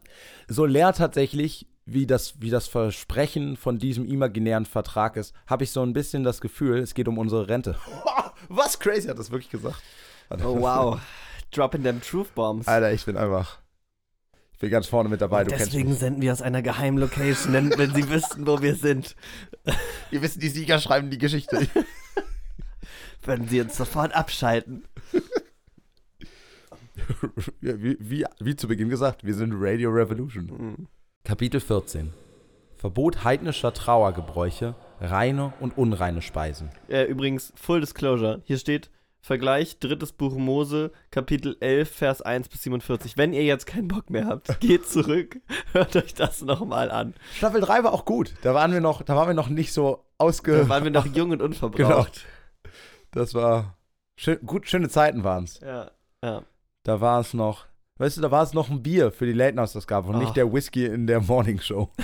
S2: So leer tatsächlich, wie das, wie das Versprechen von diesem imaginären Vertrag ist, habe ich so ein bisschen das Gefühl, es geht um unsere Rente. (laughs) Was crazy hat das wirklich gesagt?
S1: Oh wow. Dropping them Truth Bombs.
S2: Alter, ich bin einfach. Ich bin ganz vorne mit dabei, du
S1: Deswegen senden wir aus einer geheimen Location, wenn, sie (laughs) wüssten, wo wir sind.
S2: Ihr wisst, die Sieger schreiben die Geschichte.
S1: Würden sie uns sofort abschalten. (laughs)
S2: Ja, wie, wie, wie zu Beginn gesagt, wir sind Radio Revolution.
S1: Mhm.
S2: Kapitel 14 Verbot heidnischer Trauergebräuche, reine und unreine Speisen.
S1: Äh, übrigens, Full Disclosure. Hier steht Vergleich, drittes Buch Mose, Kapitel 11, Vers 1 bis 47. Wenn ihr jetzt keinen Bock mehr habt, (laughs) geht zurück, hört euch das nochmal an.
S2: Staffel 3 war auch gut. Da waren wir noch, da waren wir noch nicht so ausge.
S1: Da waren wir noch (laughs) jung und unverbraucht.
S2: Das war schön, gut, schöne Zeiten waren es.
S1: Ja, ja.
S2: Da war es noch. Weißt du, da war es noch ein Bier für die Late Night Ausgabe und
S1: Oh.
S2: nicht der Whisky in der Morning Show. (laughs)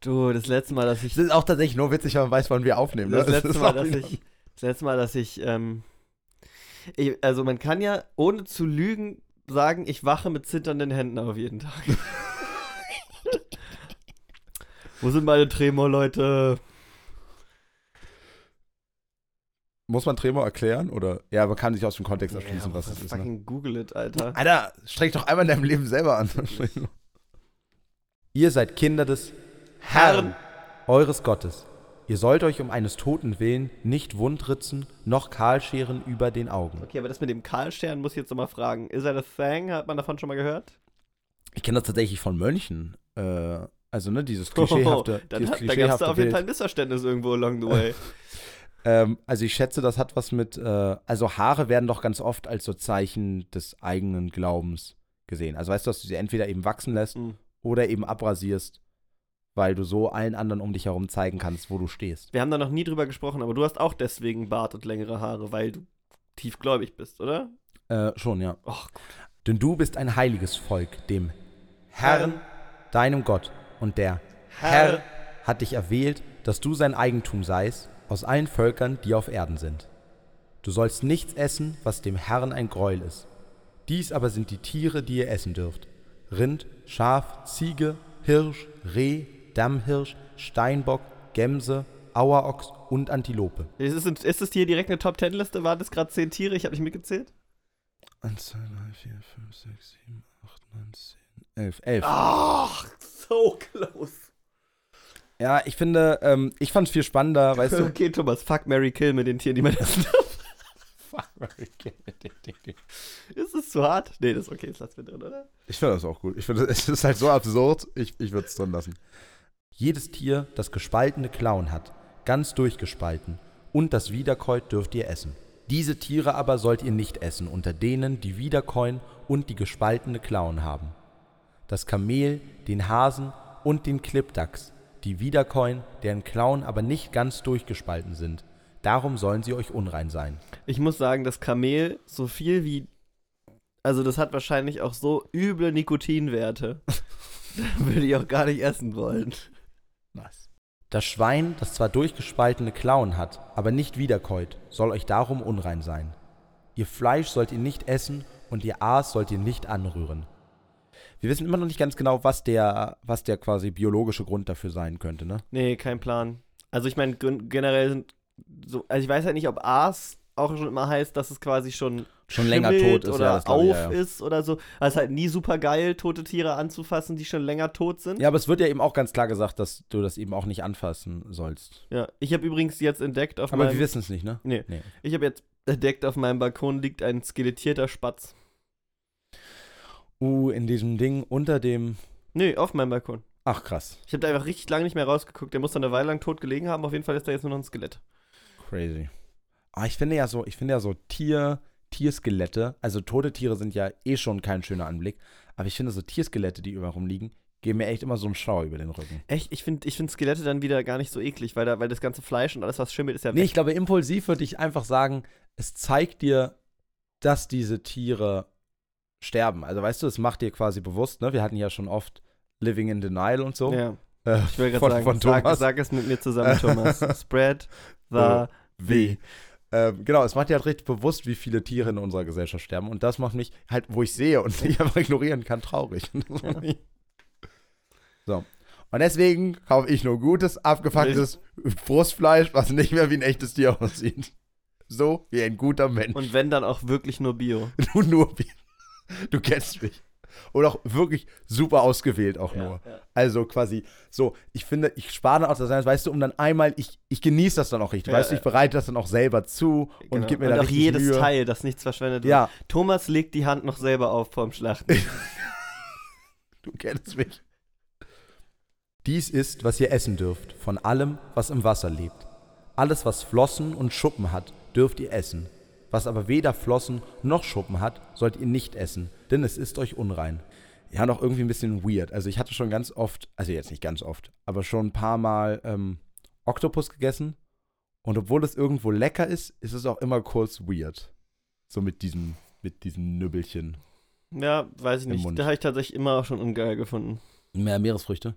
S1: Du, das letzte Mal, dass ich.
S2: Das ist auch tatsächlich nur witzig, wenn man weiß, wann wir aufnehmen. Ne?
S1: Das letzte Mal, dass ich. Das letzte Mal, dass ich, ähm, ich. Also, man kann ja ohne zu lügen sagen, ich wache mit zitternden Händen auf jeden Tag. (laughs) Wo sind meine Tremor-Leute?
S2: Muss man Tremor erklären? Oder? Ja, man kann sich aus dem Kontext erschließen, was es ist. Ne?
S1: Fucking Google it, Alter.
S2: Alter, streng doch einmal in deinem Leben selber an. Ihr seid Kinder des Herrn, eures Gottes. Ihr sollt euch um eines Toten willen nicht wundritzen, noch kahlscheren über den Augen.
S1: Okay, aber das mit dem Kahlstern muss ich jetzt nochmal fragen. Is that a thing? Hat man davon schon mal gehört?
S2: Ich kenne das tatsächlich von Mönchen. Äh, also, ne, dieses klischeehafte. (laughs)
S1: Dann,
S2: dieses
S1: hat- da gab es
S2: klischeehafte
S1: da auf jeden. Fall ein Missverständnis irgendwo along the way. (laughs)
S2: Ähm, also ich schätze, das hat was mit, äh, also Haare werden doch ganz oft als so Zeichen des eigenen Glaubens gesehen. Also weißt du, dass du sie entweder eben wachsen lässt
S1: Hm.
S2: oder eben abrasierst, weil du so allen anderen um dich herum zeigen kannst, wo du stehst.
S1: Wir haben da noch nie drüber gesprochen, aber du hast auch deswegen Bart und längere Haare, weil du tiefgläubig bist, oder?
S2: Äh, schon, ja.
S1: Och,
S2: Denn du bist ein heiliges Volk, dem Herrn, deinem Gott. Und der Herr hat dich erwählt, dass du sein Eigentum seist aus allen Völkern, die auf Erden sind. Du sollst nichts essen, was dem Herrn ein Gräuel ist. Dies aber sind die Tiere, die ihr essen dürft. Rind, Schaf, Ziege, Hirsch, Reh, Dammhirsch, Steinbock, Gemse, Auerochs und Antilope.
S1: Ist es, ist es hier direkt eine Top-10-Liste? Waren das gerade zehn Tiere? Ich habe nicht mitgezählt.
S2: 1, 2, 3, 4, 5, 6, 7, 8, 9, 10, 11. 11.
S1: Ach, so close.
S2: Ja, ich finde, ähm, ich fand es viel spannender, weißt du? (laughs)
S1: Okay, Thomas, fuck Mary Kill mit den Tieren, die man essen (laughs) darf. Ist es zu hart? Nee, das ist okay, das lassen wir drin, oder?
S2: Ich finde das auch gut. Ich finde, es ist halt so absurd, ich, ich würde es drin lassen. Jedes Tier, das gespaltene Klauen hat, ganz durchgespalten, und das Wiederkäut dürft ihr essen. Diese Tiere aber sollt ihr nicht essen, unter denen die Wiederkäuen und die gespaltene Klauen haben. Das Kamel, den Hasen und den Klippdachs, die Wiederkäuen, deren Klauen aber nicht ganz durchgespalten sind. Darum sollen sie euch unrein sein.
S1: Ich muss sagen, das Kamel, so viel wie. Also, das hat wahrscheinlich auch so üble Nikotinwerte. (laughs) Würde ich auch gar nicht essen wollen.
S2: Nice. Das Schwein, das zwar durchgespaltene Klauen hat, aber nicht wiederkäut, soll euch darum unrein sein. Ihr Fleisch sollt ihr nicht essen und ihr Aas sollt ihr nicht anrühren. Wir wissen immer noch nicht ganz genau, was der, was der quasi biologische Grund dafür sein könnte, ne?
S1: Nee, kein Plan. Also, ich meine, gen- generell sind. So, also, ich weiß halt nicht, ob Aas auch schon immer heißt, dass es quasi schon.
S2: Schon länger tot ist,
S1: oder
S2: ja,
S1: auf
S2: ich, ja, ja.
S1: ist oder so. Also, es ist halt nie super geil, tote Tiere anzufassen, die schon länger tot sind.
S2: Ja, aber es wird ja eben auch ganz klar gesagt, dass du das eben auch nicht anfassen sollst.
S1: Ja, ich habe übrigens jetzt entdeckt auf
S2: Aber
S1: meinem.
S2: wir wissen es nicht, ne?
S1: Nee.
S2: Nee.
S1: Ich habe jetzt entdeckt, auf meinem Balkon liegt ein skelettierter Spatz.
S2: Uh, in diesem Ding unter dem.
S1: Nee, auf meinem Balkon.
S2: Ach, krass.
S1: Ich habe da einfach richtig lange nicht mehr rausgeguckt. Der muss dann eine Weile lang tot gelegen haben. Auf jeden Fall ist da jetzt nur noch ein Skelett.
S2: Crazy. Ah, ich finde ja so, ich finde ja so Tier, Tierskelette, also tote Tiere sind ja eh schon kein schöner Anblick, aber ich finde so Tierskelette, die überall rumliegen, geben mir echt immer so einen Schauer über den Rücken.
S1: Echt, ich finde ich find Skelette dann wieder gar nicht so eklig, weil, da, weil das ganze Fleisch und alles, was schimmelt, ist ja
S2: Nee,
S1: weg.
S2: ich glaube, impulsiv würde ich einfach sagen, es zeigt dir, dass diese Tiere sterben. Also weißt du, es macht dir quasi bewusst, ne? Wir hatten ja schon oft Living in Denial und so.
S1: Ja,
S2: Äh,
S1: ich will gerade sagen,
S2: von
S1: sag,
S2: Thomas.
S1: sag es mit mir zusammen, Thomas. (laughs) Spread the
S2: Äh,
S1: V.
S2: Ähm, genau, es macht dir halt richtig bewusst, wie viele Tiere in unserer Gesellschaft sterben. Und das macht mich halt, wo ich sehe und (laughs) nicht einfach ignorieren kann, traurig. (laughs) so. Und deswegen kaufe ich nur gutes, abgefucktes Brustfleisch, was nicht mehr wie ein echtes Tier aussieht. So wie ein guter Mensch.
S1: Und wenn dann auch wirklich nur Bio.
S2: nur wie. (laughs) Du kennst mich. Und auch wirklich super ausgewählt auch nur.
S1: Ja, ja.
S2: Also quasi so, ich finde, ich spare dann auch das, weißt du, um dann einmal, ich, ich genieße das dann auch richtig,
S1: Ja,
S2: weißt du, ich bereite das dann auch selber zu und
S1: Genau.
S2: gib mir
S1: und
S2: da
S1: auch jedes
S2: Mühe.
S1: Teil, das nichts verschwendet wird.
S2: Ja,
S1: Thomas legt die Hand noch selber auf vorm Schlachten. (laughs)
S2: du kennst mich. Dies ist, was ihr essen dürft, von allem, was im Wasser lebt. Alles, was Flossen und Schuppen hat, dürft ihr essen. Was aber weder Flossen noch Schuppen hat, sollt ihr nicht essen, denn es ist euch unrein. Ja, noch irgendwie ein bisschen weird. Also ich hatte schon ganz oft, also jetzt nicht ganz oft, aber schon ein paar Mal ähm, Oktopus gegessen. Und obwohl es irgendwo lecker ist, ist es auch immer kurz weird. So mit diesem, mit diesen Nübbelchen.
S1: Ja, weiß ich nicht. Da habe ich tatsächlich immer auch schon ungeil gefunden.
S2: Mehr Meeresfrüchte.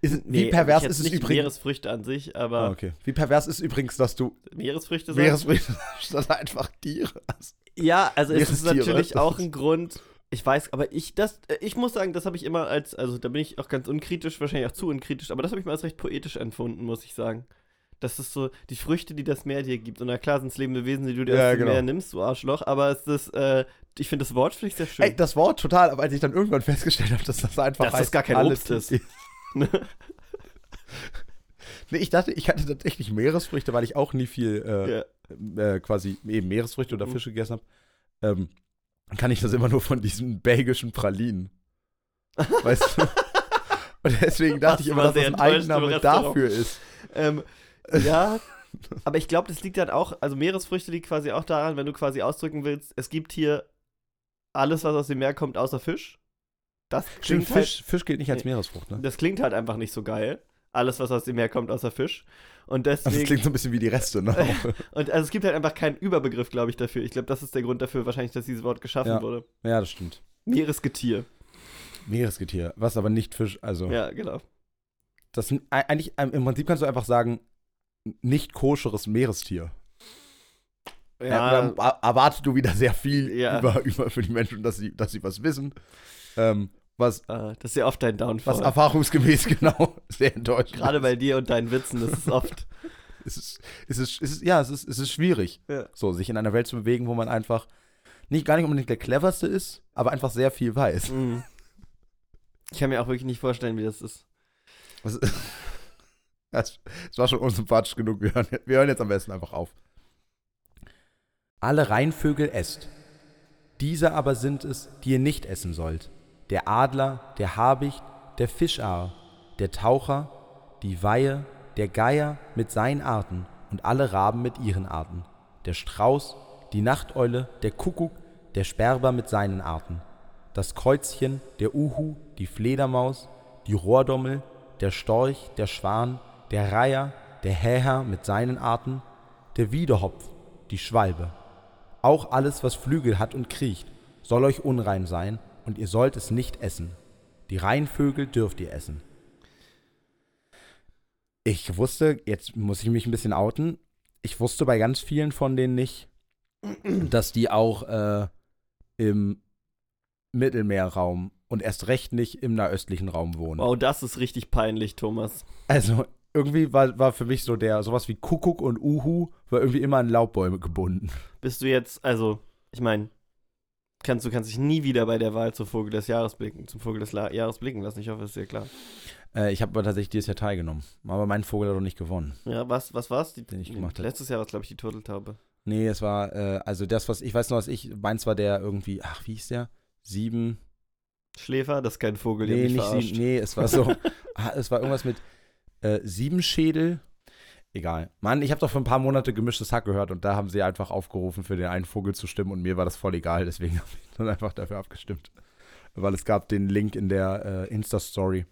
S2: Ist,
S1: Nee,
S2: wie pervers ist es
S1: nicht
S2: übrigens?
S1: Meeresfrüchte an sich, aber
S2: Ah, okay. Wie pervers ist übrigens, dass du
S1: Meeresfrüchte sagen?
S2: Meeresfrüchte statt (laughs) einfach Tiere hast?
S1: Ja, also es ist natürlich (laughs) auch ein Grund. Ich weiß, aber ich das, äh, ich muss sagen, das habe ich immer als, also da bin ich auch ganz unkritisch, wahrscheinlich auch zu unkritisch, aber das habe ich mal als recht poetisch empfunden, muss ich sagen. Das ist so die Früchte, die das Meer dir gibt. Und na klar sind es lebende Wesen, die du dir
S2: Ja,
S1: aus dem
S2: genau.
S1: Meer nimmst, du Arschloch. Aber es ist, äh, ich finde das Wort finde ich sehr schön.
S2: Ey, das Wort total, aber als ich dann irgendwann festgestellt habe, dass das einfach
S1: Dass das
S2: heißt,
S1: gar kein
S2: alles-
S1: Obst ist. (laughs)
S2: nee, ich dachte, ich hatte tatsächlich Meeresfrüchte, weil ich auch nie viel äh,
S1: ja.
S2: äh, quasi eben Meeresfrüchte oder
S1: Mhm.
S2: Fische gegessen habe. Ähm, dann kann ich das immer nur von diesen belgischen Pralinen. (laughs) weißt du? Und deswegen dachte ich immer, dass das ein Eigenname dafür ist.
S1: Ähm, ja, (laughs) aber ich glaube, das liegt dann auch, also Meeresfrüchte liegt quasi auch daran, wenn du quasi ausdrücken willst, es gibt hier alles, was aus dem Meer kommt, außer Fisch. Das
S2: Stimmt,
S1: klingt, halt,
S2: Fisch, Fisch gilt nicht als. Meeresfrucht, ne?
S1: das klingt halt einfach nicht so geil. Alles, was aus dem Meer kommt, außer Fisch. Und
S2: Also
S1: deswegen.
S2: das klingt so ein bisschen wie die Reste, ne? (laughs)
S1: und also es gibt halt einfach keinen Überbegriff, glaube ich, dafür. Ich glaube, das ist der Grund dafür, wahrscheinlich, dass dieses Wort geschaffen
S2: Ja.
S1: wurde.
S2: ja, das stimmt.
S1: Meeresgetier.
S2: Meeresgetier, was aber nicht Fisch, also.
S1: Ja, genau.
S2: Das eigentlich, ähm, im Prinzip kannst du einfach sagen, nicht koscheres Meerestier.
S1: Ja,
S2: dann er- erwartest du wieder sehr viel
S1: Ja.
S2: über, über für die Menschen, dass sie, dass sie was wissen. Ähm, was,
S1: äh, das ist ja oft dein Downfall.
S2: was erfahrungsgemäß (laughs) genau sehr enttäuschend
S1: Gerade bei dir und deinen Witzen, das ist oft. (laughs)
S2: es ist, es ist, es ist, ja, es ist, es ist schwierig,
S1: Ja.
S2: so sich in einer Welt zu bewegen, wo man einfach nicht gar nicht unbedingt der cleverste ist, aber einfach sehr viel weiß.
S1: Mhm. Ich kann mir auch wirklich nicht vorstellen, wie das ist.
S2: Das (laughs) war schon unsympathisch genug. Wir hören, wir hören jetzt am besten einfach auf. Alle Rheinvögel esst. Diese aber sind es, die ihr nicht essen sollt. Der Adler, der Habicht, der Fischaar, der Taucher, die Weihe, der Geier mit seinen Arten und alle Raben mit ihren Arten. Der Strauß, die Nachteule, der Kuckuck, der Sperber mit seinen Arten. Das Käuzchen, der Uhu, die Fledermaus, die Rohrdommel, der Storch, der Schwan, der Reiher, der Häher mit seinen Arten, der Wiedehopf, die Schwalbe. Auch alles, was Flügel hat und kriecht, soll euch unrein sein, und ihr sollt es nicht essen. Die Rheinvögel dürft ihr essen. Ich wusste, jetzt muss ich mich ein bisschen outen, ich wusste bei ganz vielen von denen nicht, dass die auch äh, im Mittelmeerraum und erst recht nicht im nahöstlichen Raum wohnen.
S1: Wow, das ist richtig peinlich, Thomas.
S2: Also irgendwie war, war für mich so der, sowas wie Kuckuck und Uhu war irgendwie immer an Laubbäume gebunden.
S1: Bist du jetzt, also, ich meine, kannst du kannst dich nie wieder bei der Wahl zum Vogel des Jahres blicken, zum Vogel des La Jahres blicken lassen. Ich hoffe, das ist dir klar.
S2: Äh, ich habe aber tatsächlich dieses Jahr teilgenommen. Aber mein Vogel hat doch nicht gewonnen.
S1: Ja, was, was war's? Die,
S2: Den ich gemacht hab.
S1: Letztes Jahr war es, glaube ich, die Turteltaube.
S2: Nee, es war, äh, also das, was, ich weiß noch, was ich, meins war der irgendwie, ach, wie hieß der? Sieben,
S1: Schläfer, das ist kein Vogel,
S2: nee, nicht
S1: verarscht.
S2: sieben, nee, es war so, (laughs) ah, es war irgendwas mit äh, Siebenschädel. Egal. Mann, ich habe doch vor ein paar Monate gemischtes Hack gehört und da haben sie einfach aufgerufen, für den einen Vogel zu stimmen und mir war das voll egal, deswegen (laughs) habe ich dann einfach dafür abgestimmt. Weil es gab den Link in der äh, Insta-Story.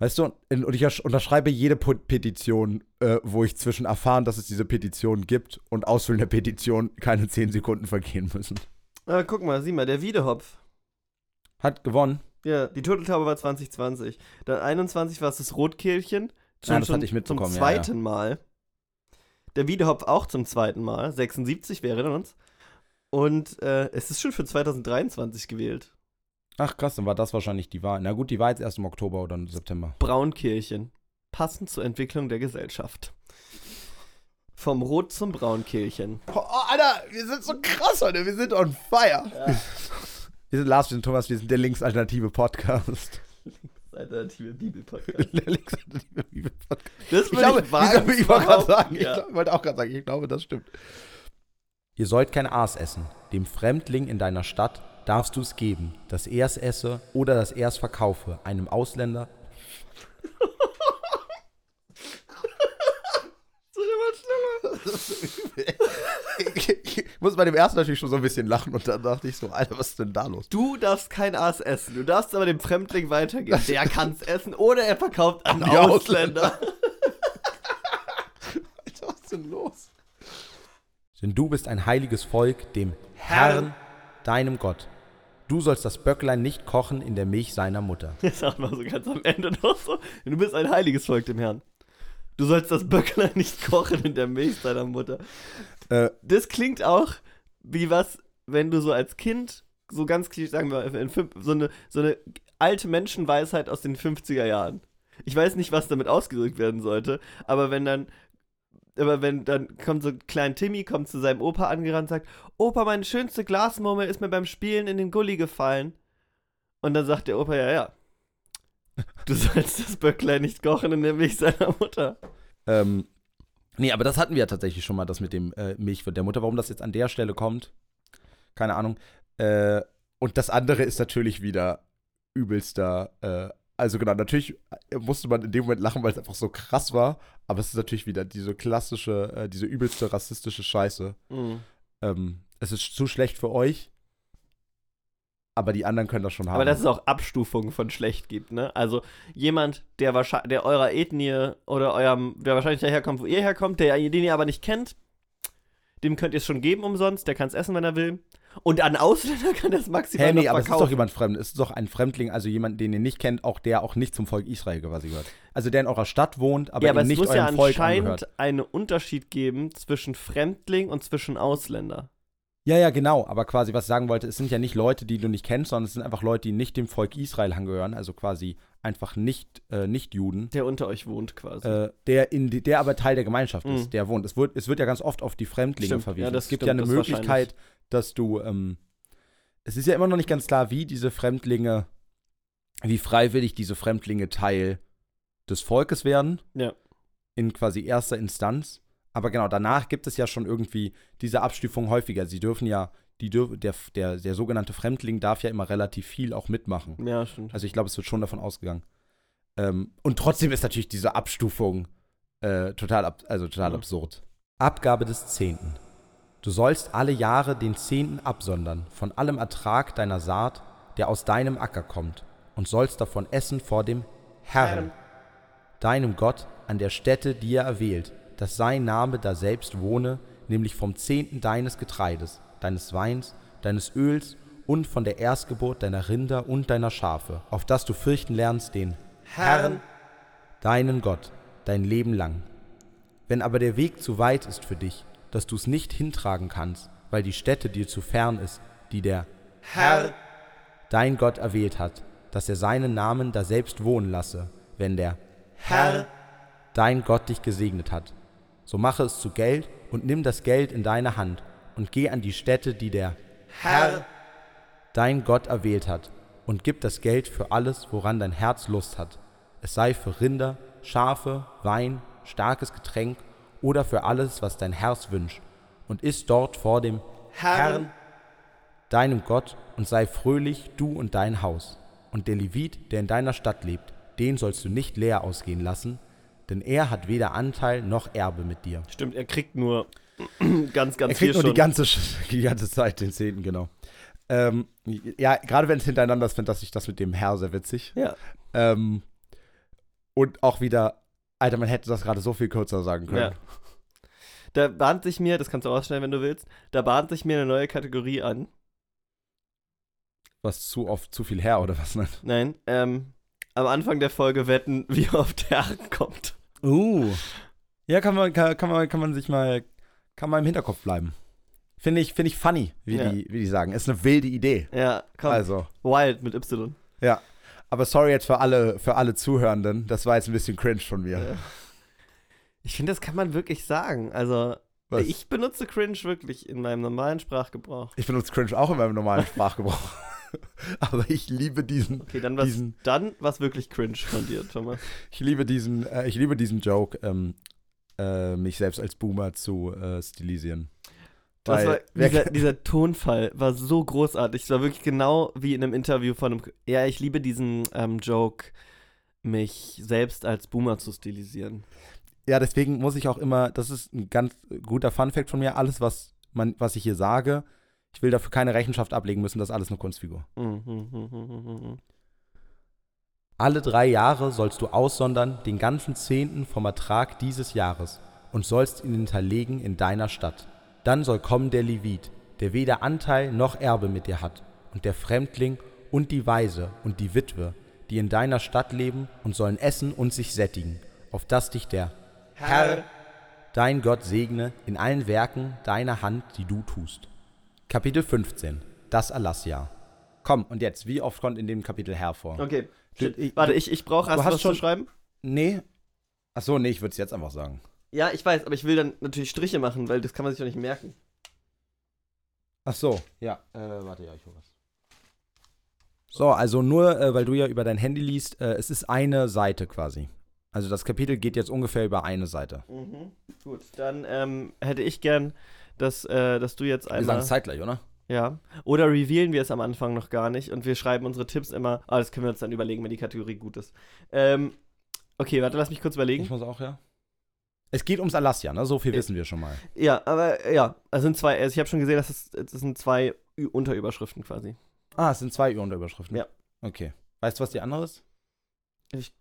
S2: Weißt du, und ich ersch- unterschreibe jede Petition, äh, wo ich zwischen erfahren, dass es diese Petition gibt und Ausfüllen der Petition keine 10 Sekunden vergehen müssen.
S1: Ah, guck mal, sieh mal, der Wiedehopf.
S2: Hat gewonnen.
S1: Ja, die Turteltaube war 2020. Dann 21 war es das Rotkehlchen.
S2: Ja, das hatte ich mitbekommen,
S1: Zum
S2: ja, ja.
S1: zweiten Mal. Der Wiedehopf auch zum zweiten Mal. 76, wir erinnern uns. Und äh, es ist schon für 2023 gewählt.
S2: Ach krass, dann war das wahrscheinlich die Wahl. Na gut, die war jetzt erst im Oktober oder im September.
S1: Braunkehlchen. Passend zur Entwicklung der Gesellschaft. Vom Rot zum Braunkehlchen.
S2: Oh, Alter, wir sind so krass heute, wir sind on fire. Wir sind Lars, wir sind Thomas, wir sind der linksalternative Podcast. (laughs)
S1: Alternative Bibelpodcast. (laughs)
S2: der linksalternative Bibelpodcast.
S1: Das
S2: Ich glaube,
S1: ich wagen
S2: ich, wollte gerade sagen, ich
S1: ja.
S2: glaub- wollte auch gerade sagen, ich glaube, das stimmt. Ihr sollt kein Aas essen. Dem Fremdling in deiner Stadt darfst du es geben, dass er es esse oder dass er es verkaufe, einem Ausländer. (laughs) ich, ich (laughs) muss bei dem ersten natürlich schon so ein bisschen lachen und dann dachte ich so, Alter, was ist denn da los?
S1: Du darfst kein Aas essen. Du darfst aber dem Fremdling weitergeben. (laughs) Der kann's essen oder er verkauft an
S2: An die
S1: Ausländer. (laughs)
S2: Alter, was ist denn los? Denn du bist ein heiliges Volk, dem Herrn, deinem Gott. Du sollst das Böcklein nicht kochen in der Milch seiner Mutter. (laughs)
S1: Das sagt man so ganz am Ende noch so. Du bist ein heiliges Volk dem Herrn. Du sollst das Böcklein (laughs) nicht kochen in der Milch deiner Mutter.
S2: Äh,
S1: Das klingt auch wie was, wenn du so als Kind, so ganz klischee, sagen wir, in fünf, so, eine, so eine alte Menschenweisheit aus den 50er Jahren. Ich weiß nicht, was damit ausgedrückt werden sollte, aber wenn dann, aber wenn dann kommt so ein kleiner Timmy, kommt zu seinem Opa angerannt und sagt, Opa, meine schönste Glasmurmel ist mir beim Spielen in den Gully gefallen. Und dann sagt der Opa, ja, ja. Du sollst das Böcklein nicht kochen in der Milch seiner Mutter.
S2: Ähm, nee, aber das hatten wir ja tatsächlich schon mal, das mit dem äh, Milchwirt der Mutter. Warum das jetzt an der Stelle kommt, keine Ahnung. Äh, und das andere ist natürlich wieder übelster. Äh, also genau, natürlich musste man in dem Moment lachen, weil es einfach so krass war. Aber es ist natürlich wieder diese klassische, äh, diese übelste rassistische Scheiße.
S1: Mhm.
S2: Ähm, es ist zu schlecht für euch, aber die anderen können das schon haben.
S1: Aber dass es auch Abstufungen von schlecht gibt, ne? Also jemand, der wahrscheinlich, der eurer Ethnie oder eurem, der wahrscheinlich daherkommt, wo ihr herkommt, der, den ihr aber nicht kennt, dem könnt ihr es schon geben umsonst, der kann es essen, wenn er will. Und an Ausländer kann es maximal
S2: Hä, nee, aber es ist doch jemand fremd. Es ist doch ein Fremdling, also jemand, den ihr nicht kennt, auch der auch nicht zum Volk Israel quasi gehört. Also der in eurer Stadt wohnt, aber,
S1: ja, aber es
S2: nicht
S1: muss ja
S2: eurem Volk
S1: anscheinend
S2: angehört.
S1: einen Unterschied geben zwischen Fremdling und zwischen Ausländer.
S2: Ja, ja, genau. Aber quasi, was ich sagen wollte, es sind ja nicht Leute, die du nicht kennst, sondern es sind einfach Leute, die nicht dem Volk Israel angehören, also quasi einfach nicht, äh, nicht Juden.
S1: Der unter euch wohnt quasi.
S2: Äh, der, in die, der aber Teil der Gemeinschaft
S1: Mhm.
S2: ist, der wohnt. Es wird, es wird ja ganz oft auf die Fremdlinge
S1: Stimmt,
S2: verwiesen.
S1: ja, das
S2: es gibt
S1: stimmt,
S2: ja eine
S1: das
S2: Möglichkeit, dass du, ähm, es ist ja immer noch nicht ganz klar, wie diese Fremdlinge, wie freiwillig diese Fremdlinge Teil des Volkes werden.
S1: Ja.
S2: In quasi erster Instanz. Aber genau, danach gibt es ja schon irgendwie diese Abstufung häufiger. Sie dürfen ja, die dürf, der, der, der sogenannte Fremdling darf ja immer relativ viel auch mitmachen.
S1: ja, stimmt.
S2: Also ich glaube, es wird schon davon ausgegangen. Ähm, und trotzdem ist natürlich diese Abstufung äh, total, ab, also total
S1: Ja.
S2: absurd. Abgabe des Zehnten. Du sollst alle Jahre den Zehnten absondern von allem Ertrag deiner Saat, der aus deinem Acker kommt, und sollst davon essen vor dem Herrn, deinem Gott, an der Stätte, die er erwählt, dass sein Name da selbst wohne, nämlich vom Zehnten deines Getreides, deines Weins, deines Öls und von der Erstgeburt deiner Rinder und deiner Schafe, auf dass du fürchten lernst den Herrn, deinen Gott, dein Leben lang. Wenn aber der Weg zu weit ist für dich, dass du es nicht hintragen kannst, weil die Stätte dir zu fern ist, die der Herr, dein Gott erwählt hat, dass er seinen Namen da selbst wohnen lasse, wenn der Herr, dein Gott dich gesegnet hat. So mache es zu Geld und nimm das Geld in deine Hand und geh an die Stätte, die der Herr, dein Gott erwählt hat, und gib das Geld für alles, woran dein Herz Lust hat. Es sei für Rinder, Schafe, Wein, starkes Getränk oder für alles, was dein Herz wünscht, und iss dort vor dem Herrn, deinem Gott, und sei fröhlich, du und dein Haus. Und der Levit, der in deiner Stadt lebt, den sollst du nicht leer ausgehen lassen, denn er hat weder Anteil noch Erbe mit dir.
S1: Stimmt, er kriegt nur (clears throat) ganz, ganz
S2: Er
S1: viel
S2: kriegt nur
S1: schon.
S2: die ganze, (laughs) die ganze Zeit den Zehnten, genau. Ähm, ja, gerade wenn es hintereinander ist, finde ich das mit dem Herr sehr witzig.
S1: ja.
S2: Ähm, und auch wieder, Alter, man hätte das gerade so viel kürzer sagen können.
S1: Ja. Da bahnt sich mir, das kannst du ausstellen, wenn du willst, da bahnt sich mir eine neue Kategorie an.
S2: Was zu oft, zu viel her oder was? Ne?
S1: Nein, ähm, am Anfang der Folge wetten, (laughs) wie oft der Herr kommt.
S2: Uh. Ja, kann man, kann, kann, man, kann man sich mal, kann man im Hinterkopf bleiben. Finde ich, finde ich funny, wie,
S1: Ja.
S2: die, wie die sagen. Ist eine wilde Idee.
S1: Ja, komm.
S2: Also,
S1: Wild mit Y.
S2: ja. Aber sorry jetzt für alle, für alle Zuhörenden. Das war jetzt ein bisschen cringe von mir.
S1: Ja. Ich finde, das kann man wirklich sagen. Also,
S2: Was?
S1: ich benutze Cringe wirklich in meinem normalen Sprachgebrauch.
S2: Ich benutze cringe auch in meinem normalen Sprachgebrauch. (laughs) (laughs) Aber ich liebe diesen,
S1: Okay, dann was,
S2: diesen,
S1: dann was wirklich cringe von dir, Thomas. (laughs)
S2: ich liebe diesen, äh, ich liebe diesen Joke, ähm, äh, mich selbst als Boomer zu äh, stilisieren. Weil-
S1: war, dieser, (laughs) dieser Tonfall war so großartig. Es war wirklich genau wie in einem Interview von einem. Ja, ich liebe diesen ähm, Joke, mich selbst als Boomer zu stilisieren.
S2: Ja, deswegen muss ich auch immer, das ist ein ganz guter Funfact von mir, alles, was, man, was ich hier sage, ich will dafür keine Rechenschaft ablegen müssen, das ist alles eine Kunstfigur. Alle drei Jahre sollst du aussondern den ganzen Zehnten vom Ertrag dieses Jahres und sollst ihn hinterlegen in deiner Stadt. Dann soll kommen der Levit, der weder Anteil noch Erbe mit dir hat, und der Fremdling und die Waise und die Witwe, die in deiner Stadt leben und sollen essen und sich sättigen, auf dass dich der Herr, dein Gott, segne in allen Werken deiner Hand, die du tust. Kapitel 15 Das Erlassjahr Komm, und jetzt, wie oft kommt in dem Kapitel Herr vor?
S1: Okay.
S2: Du- ich-
S1: Warte, ich, ich brauche erst
S2: hast
S1: was
S2: schon-
S1: zu schreiben.
S2: Nee. Ach so, nee, ich würde es jetzt einfach sagen.
S1: Ja, ich weiß, aber ich will dann natürlich Striche machen, weil das kann man sich doch nicht merken.
S2: Ach so, ja. Äh, warte, ja, ich hol was. So, also nur, äh, weil du ja über dein Handy liest, äh, es ist eine Seite quasi. Also das Kapitel geht jetzt ungefähr über eine Seite.
S1: Mhm. Gut, dann ähm, hätte ich gern, dass, äh, dass du jetzt
S2: Wir sagen
S1: einmal.
S2: es zeitgleich, oder?
S1: Ja. Oder revealen wir es am Anfang noch gar nicht und wir schreiben unsere Tipps immer. Ah, das können wir uns dann überlegen, wenn die Kategorie gut ist. Ähm, okay, warte, lass mich kurz überlegen.
S2: Ich muss auch, ja. Es geht ums Alassia, ne? So viel
S1: Ja.
S2: wissen wir schon mal.
S1: Ja, aber ja, es sind zwei, also ich habe schon gesehen, dass es, es sind zwei Ü Unterüberschriften quasi.
S2: Ah, es sind zwei Unterüberschriften.
S1: Ja.
S2: Okay. Weißt du, was die andere ist?
S1: Ich,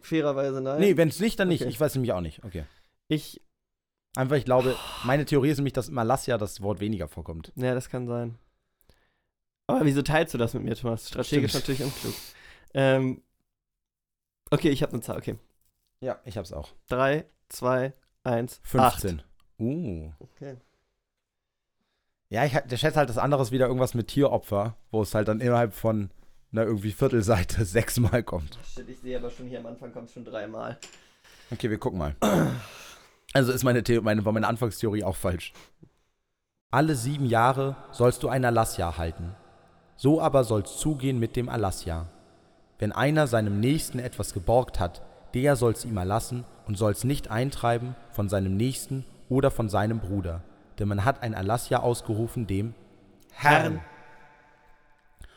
S1: fairerweise nein.
S2: Nee, wenn es nicht, dann nicht.
S1: Okay.
S2: Ich weiß nämlich auch nicht. Okay.
S1: Ich,
S2: Einfach, ich glaube, meine Theorie ist nämlich, dass im Alassia das Wort weniger vorkommt.
S1: ja, das kann sein. Aber wieso teilst du das mit mir, Thomas? Strategisch
S2: Stimmt.
S1: natürlich unklug. Ähm, okay, ich habe eine Zahl, okay.
S2: Ja, ich hab's auch.
S1: 3, 2, 1,
S2: 15. Uh.
S1: Okay.
S2: Ja, ich, der schätze halt das andere ist wieder irgendwas mit Tieropfer, wo es halt dann innerhalb von na, irgendwie Viertelseite (laughs) sechsmal kommt.
S1: Shit, ich sehe aber schon hier am Anfang kommt es schon dreimal.
S2: Okay, wir gucken mal. (clears throat) Also ist meine, Theo meine, meine Anfangstheorie auch falsch. Alle sieben Jahre sollst du ein Erlassjahr halten. So aber soll's zugehen mit dem Erlassjahr. Wenn einer seinem Nächsten etwas geborgt hat, der soll's ihm erlassen und soll's nicht eintreiben von seinem Nächsten oder von seinem Bruder. Denn man hat ein Erlassjahr ausgerufen dem Herrn.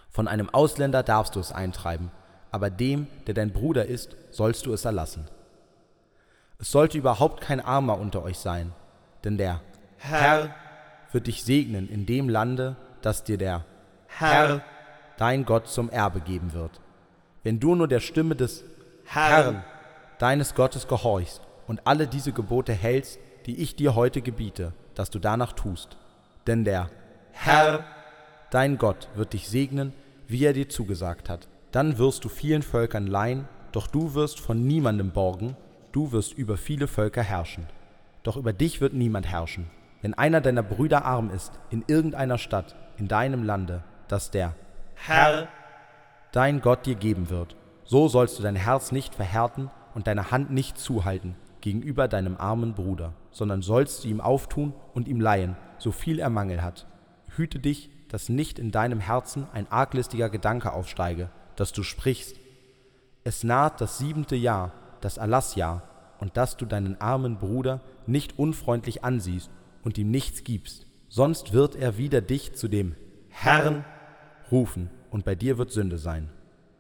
S2: Von einem Ausländer darfst du es eintreiben, aber dem, der dein Bruder ist, sollst du es erlassen. Es sollte überhaupt kein Armer unter euch sein, denn der Herr wird dich segnen in dem Lande, das dir der Herr, dein Gott, zum Erbe geben wird. Wenn du nur der Stimme des Herrn, deines Gottes, gehorchst und alle diese Gebote hältst, die ich dir heute gebiete, dass du danach tust. Denn der Herr, dein Gott, wird dich segnen, wie er dir zugesagt hat. Dann wirst du vielen Völkern leihen, doch du wirst von niemandem borgen, du wirst über viele Völker herrschen. Doch über dich wird niemand herrschen. Wenn einer deiner Brüder arm ist, in irgendeiner Stadt, in deinem Lande, das der Herr, dein Gott dir geben wird, so sollst du dein Herz nicht verhärten und deine Hand nicht zuhalten gegenüber deinem armen Bruder, sondern sollst du ihm auftun und ihm leihen, so viel er Mangel hat. Hüte dich, dass nicht in deinem Herzen ein arglistiger Gedanke aufsteige, dass du sprichst. Es naht das siebente Jahr, das Erlassjahr, und dass du deinen armen Bruder nicht unfreundlich ansiehst und ihm nichts gibst, sonst wird er wieder dich zu dem Herrn rufen, und bei dir wird Sünde sein.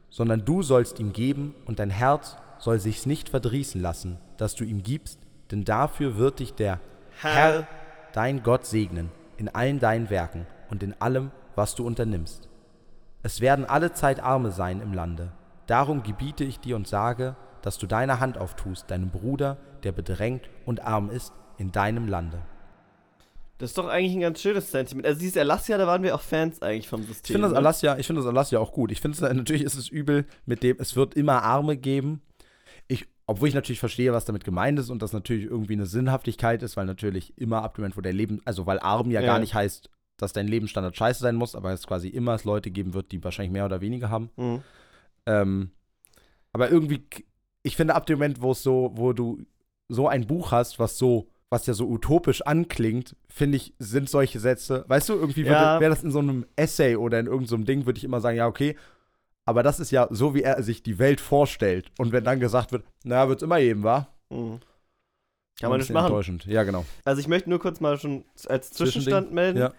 S2: Sondern du sollst ihm geben, und dein Herz soll sich's nicht verdrießen lassen, dass du ihm gibst, denn dafür wird dich der Herr, dein Gott, segnen, in allen deinen Werken und in allem, was du unternimmst. Es werden alle Zeit Arme sein im Lande. Darum gebiete ich dir und sage, dass du deine Hand auftust, deinem Bruder, der bedrängt und arm ist, in deinem Lande.
S1: Das ist doch eigentlich ein ganz schönes Sentiment. Also dieses Erlassjahr, da waren wir auch Fans eigentlich vom System.
S2: Ich finde das
S1: ne?
S2: Alassia, ich finde das Alassia auch gut. Ich finde es (laughs) natürlich ist es übel mit dem es wird immer Arme geben. Ich obwohl ich natürlich verstehe, was damit gemeint ist und das natürlich irgendwie eine Sinnhaftigkeit ist, weil natürlich immer ab dem Moment, wo der Leben, also weil arm ja,
S1: Ja.
S2: gar nicht heißt, dass dein Lebensstandard scheiße sein muss, aber es quasi immer es Leute geben wird, die wahrscheinlich mehr oder weniger haben.
S1: Mhm.
S2: Ähm, aber irgendwie, ich finde, ab dem Moment, wo es so, wo du so ein Buch hast, was so, was ja so utopisch anklingt, finde ich, sind solche Sätze, weißt du, irgendwie
S1: Ja.
S2: wäre das in so einem Essay oder in irgendeinem so Ding, würde ich immer sagen, ja, okay, aber das ist ja so, wie er sich die Welt vorstellt. Und wenn dann gesagt wird, naja, wird es immer geben, wa?
S1: Mhm. Kann man nicht machen.
S2: Enttäuschend. Ja, genau.
S1: Also ich möchte nur kurz mal schon als Zwischenstand melden.
S2: ja.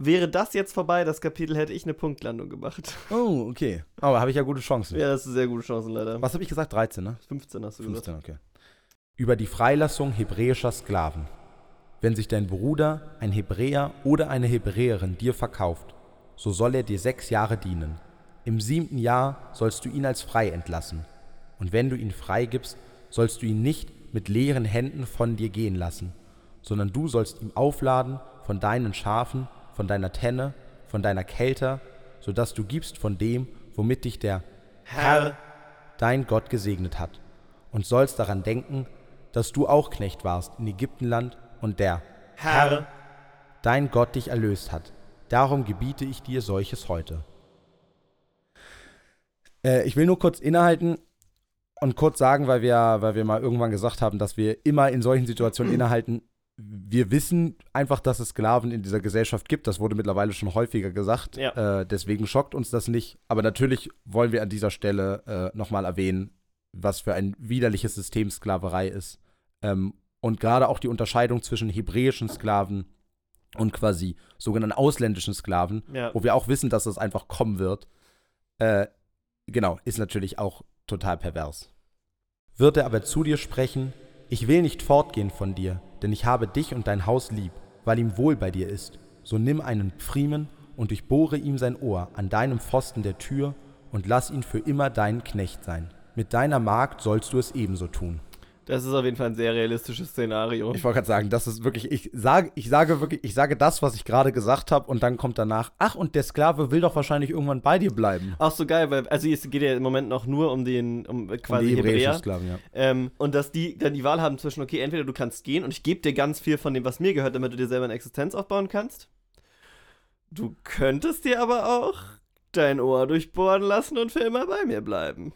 S1: Wäre das jetzt vorbei, das Kapitel, hätte ich eine Punktlandung gemacht.
S2: Oh, okay. Aber habe ich ja gute Chancen.
S1: ja, das ist eine sehr gute Chance leider.
S2: Was habe ich gesagt? 13, ne?
S1: 15 hast du gesagt.
S2: 15, okay. Über die Freilassung hebräischer Sklaven. Wenn sich dein Bruder, ein Hebräer oder eine Hebräerin dir verkauft, so soll er dir sechs Jahre dienen. Im siebten Jahr sollst du ihn als frei entlassen. Und wenn du ihn freigibst, sollst du ihn nicht mit leeren Händen von dir gehen lassen, sondern du sollst ihm aufladen von deinen Schafen, von deiner Tenne, von deiner Kelter, so dass du gibst von dem, womit dich der
S1: Herr,
S2: dein Gott gesegnet hat, und sollst daran denken, dass du auch Knecht warst in Ägyptenland und der
S1: Herr,
S2: dein Gott dich erlöst hat. Darum gebiete ich dir solches heute. Äh, ich will nur kurz innehalten und kurz sagen, weil wir, weil wir mal irgendwann gesagt haben, dass wir immer in solchen Situationen innehalten. Wir wissen einfach, dass es Sklaven in dieser Gesellschaft gibt. Das wurde mittlerweile schon häufiger gesagt.
S1: Ja.
S2: Äh, deswegen schockt uns das nicht. Aber natürlich wollen wir an dieser Stelle äh, nochmal erwähnen, was für ein widerliches System Sklaverei ist. Ähm, und gerade auch die Unterscheidung zwischen hebräischen Sklaven und quasi sogenannten ausländischen Sklaven,
S1: Ja.
S2: wo wir auch wissen, dass das einfach kommen wird, äh, genau, ist natürlich auch total pervers. Wird er aber zu dir sprechen, ich will nicht fortgehen von dir, denn ich habe dich und dein Haus lieb, weil ihm wohl bei dir ist, so nimm einen Pfriemen und durchbohre ihm sein Ohr an deinem Pfosten der Tür und lass ihn für immer dein Knecht sein. Mit deiner Magd sollst du es ebenso tun.
S1: Das ist auf jeden Fall ein sehr realistisches Szenario.
S2: Ich wollte gerade sagen, das ist wirklich, ich sage, ich sage wirklich, ich sage das, was ich gerade gesagt habe, und dann kommt danach, ach, und der Sklave will doch wahrscheinlich irgendwann bei dir bleiben.
S1: Auch so geil, weil, also es geht ja im Moment noch nur um den, um quasi
S2: die hebräischen
S1: Hebräer.
S2: Sklaven, ja.
S1: Ähm, und dass die dann die Wahl haben zwischen, okay, entweder du kannst gehen und ich gebe dir ganz viel von dem, was mir gehört, damit du dir selber eine Existenz aufbauen kannst. Du könntest dir aber auch dein Ohr durchbohren lassen und für immer bei mir bleiben.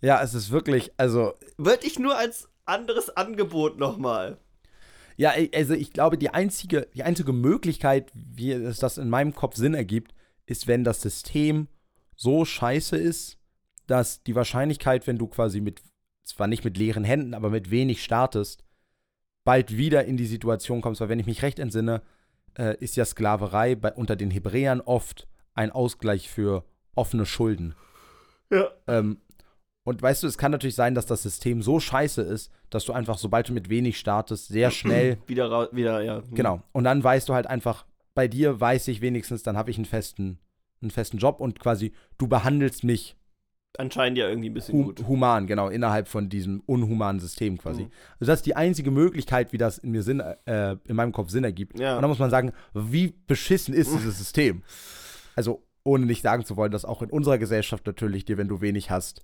S2: Ja, es ist wirklich, also,
S1: Würde ich nur als anderes Angebot nochmal.
S2: ja, also ich glaube, die einzige, die einzige Möglichkeit, wie es das in meinem Kopf Sinn ergibt, ist, wenn das System so scheiße ist, dass die Wahrscheinlichkeit, wenn du quasi mit, zwar nicht mit leeren Händen, aber mit wenig startest, bald wieder in die Situation kommst, weil wenn ich mich recht entsinne, äh, ist ja Sklaverei bei, unter den Hebräern oft ein Ausgleich für offene Schulden.
S1: Ja.
S2: Ähm, und weißt du, es kann natürlich sein, dass das System so scheiße ist, dass du einfach, sobald du mit wenig startest, sehr (clears throat) schnell,
S1: Wieder, wieder, ja. hm.
S2: genau. Und dann weißt du halt einfach, bei dir weiß ich wenigstens, dann habe ich einen festen, einen festen Job und quasi du behandelst mich
S1: Anscheinend ja irgendwie ein bisschen
S2: hu
S1: gut.
S2: human, genau, innerhalb von diesem unhumanen System quasi.
S1: Mhm.
S2: Also das ist die einzige Möglichkeit, wie das in mir Sinn, äh, in meinem Kopf Sinn ergibt.
S1: Ja.
S2: Und dann muss man sagen, wie beschissen ist (laughs) dieses System? Also, ohne nicht sagen zu wollen, dass auch in unserer Gesellschaft natürlich dir, wenn du wenig hast,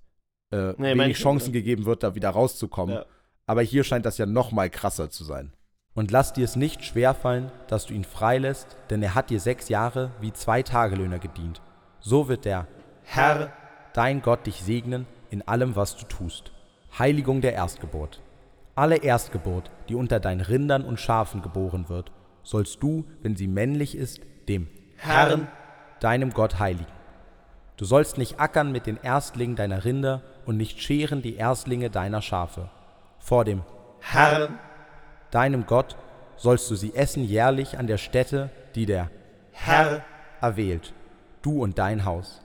S2: äh,
S1: Nee,
S2: wenig
S1: ich-
S2: Chancen gegeben wird, da wieder rauszukommen.
S1: Ja.
S2: Aber hier scheint das ja noch mal krasser zu sein. Und lass dir es nicht schwerfallen, dass du ihn freilässt, denn er hat dir sechs Jahre wie zwei Tagelöhner gedient. So wird der Herr, dein Gott, dich segnen in allem, was du tust. Heiligung der Erstgeburt. Alle Erstgeburt, die unter deinen Rindern und Schafen geboren wird, sollst du, wenn sie männlich ist, dem
S1: Herrn,
S2: deinem Gott heiligen. Du sollst nicht ackern mit den Erstlingen deiner Rinder und nicht scheren die Erstlinge deiner Schafe. Vor dem
S1: Herrn,
S2: deinem Gott sollst du sie essen jährlich an der Stätte, die der
S1: Herr,
S2: erwählt, du und dein Haus.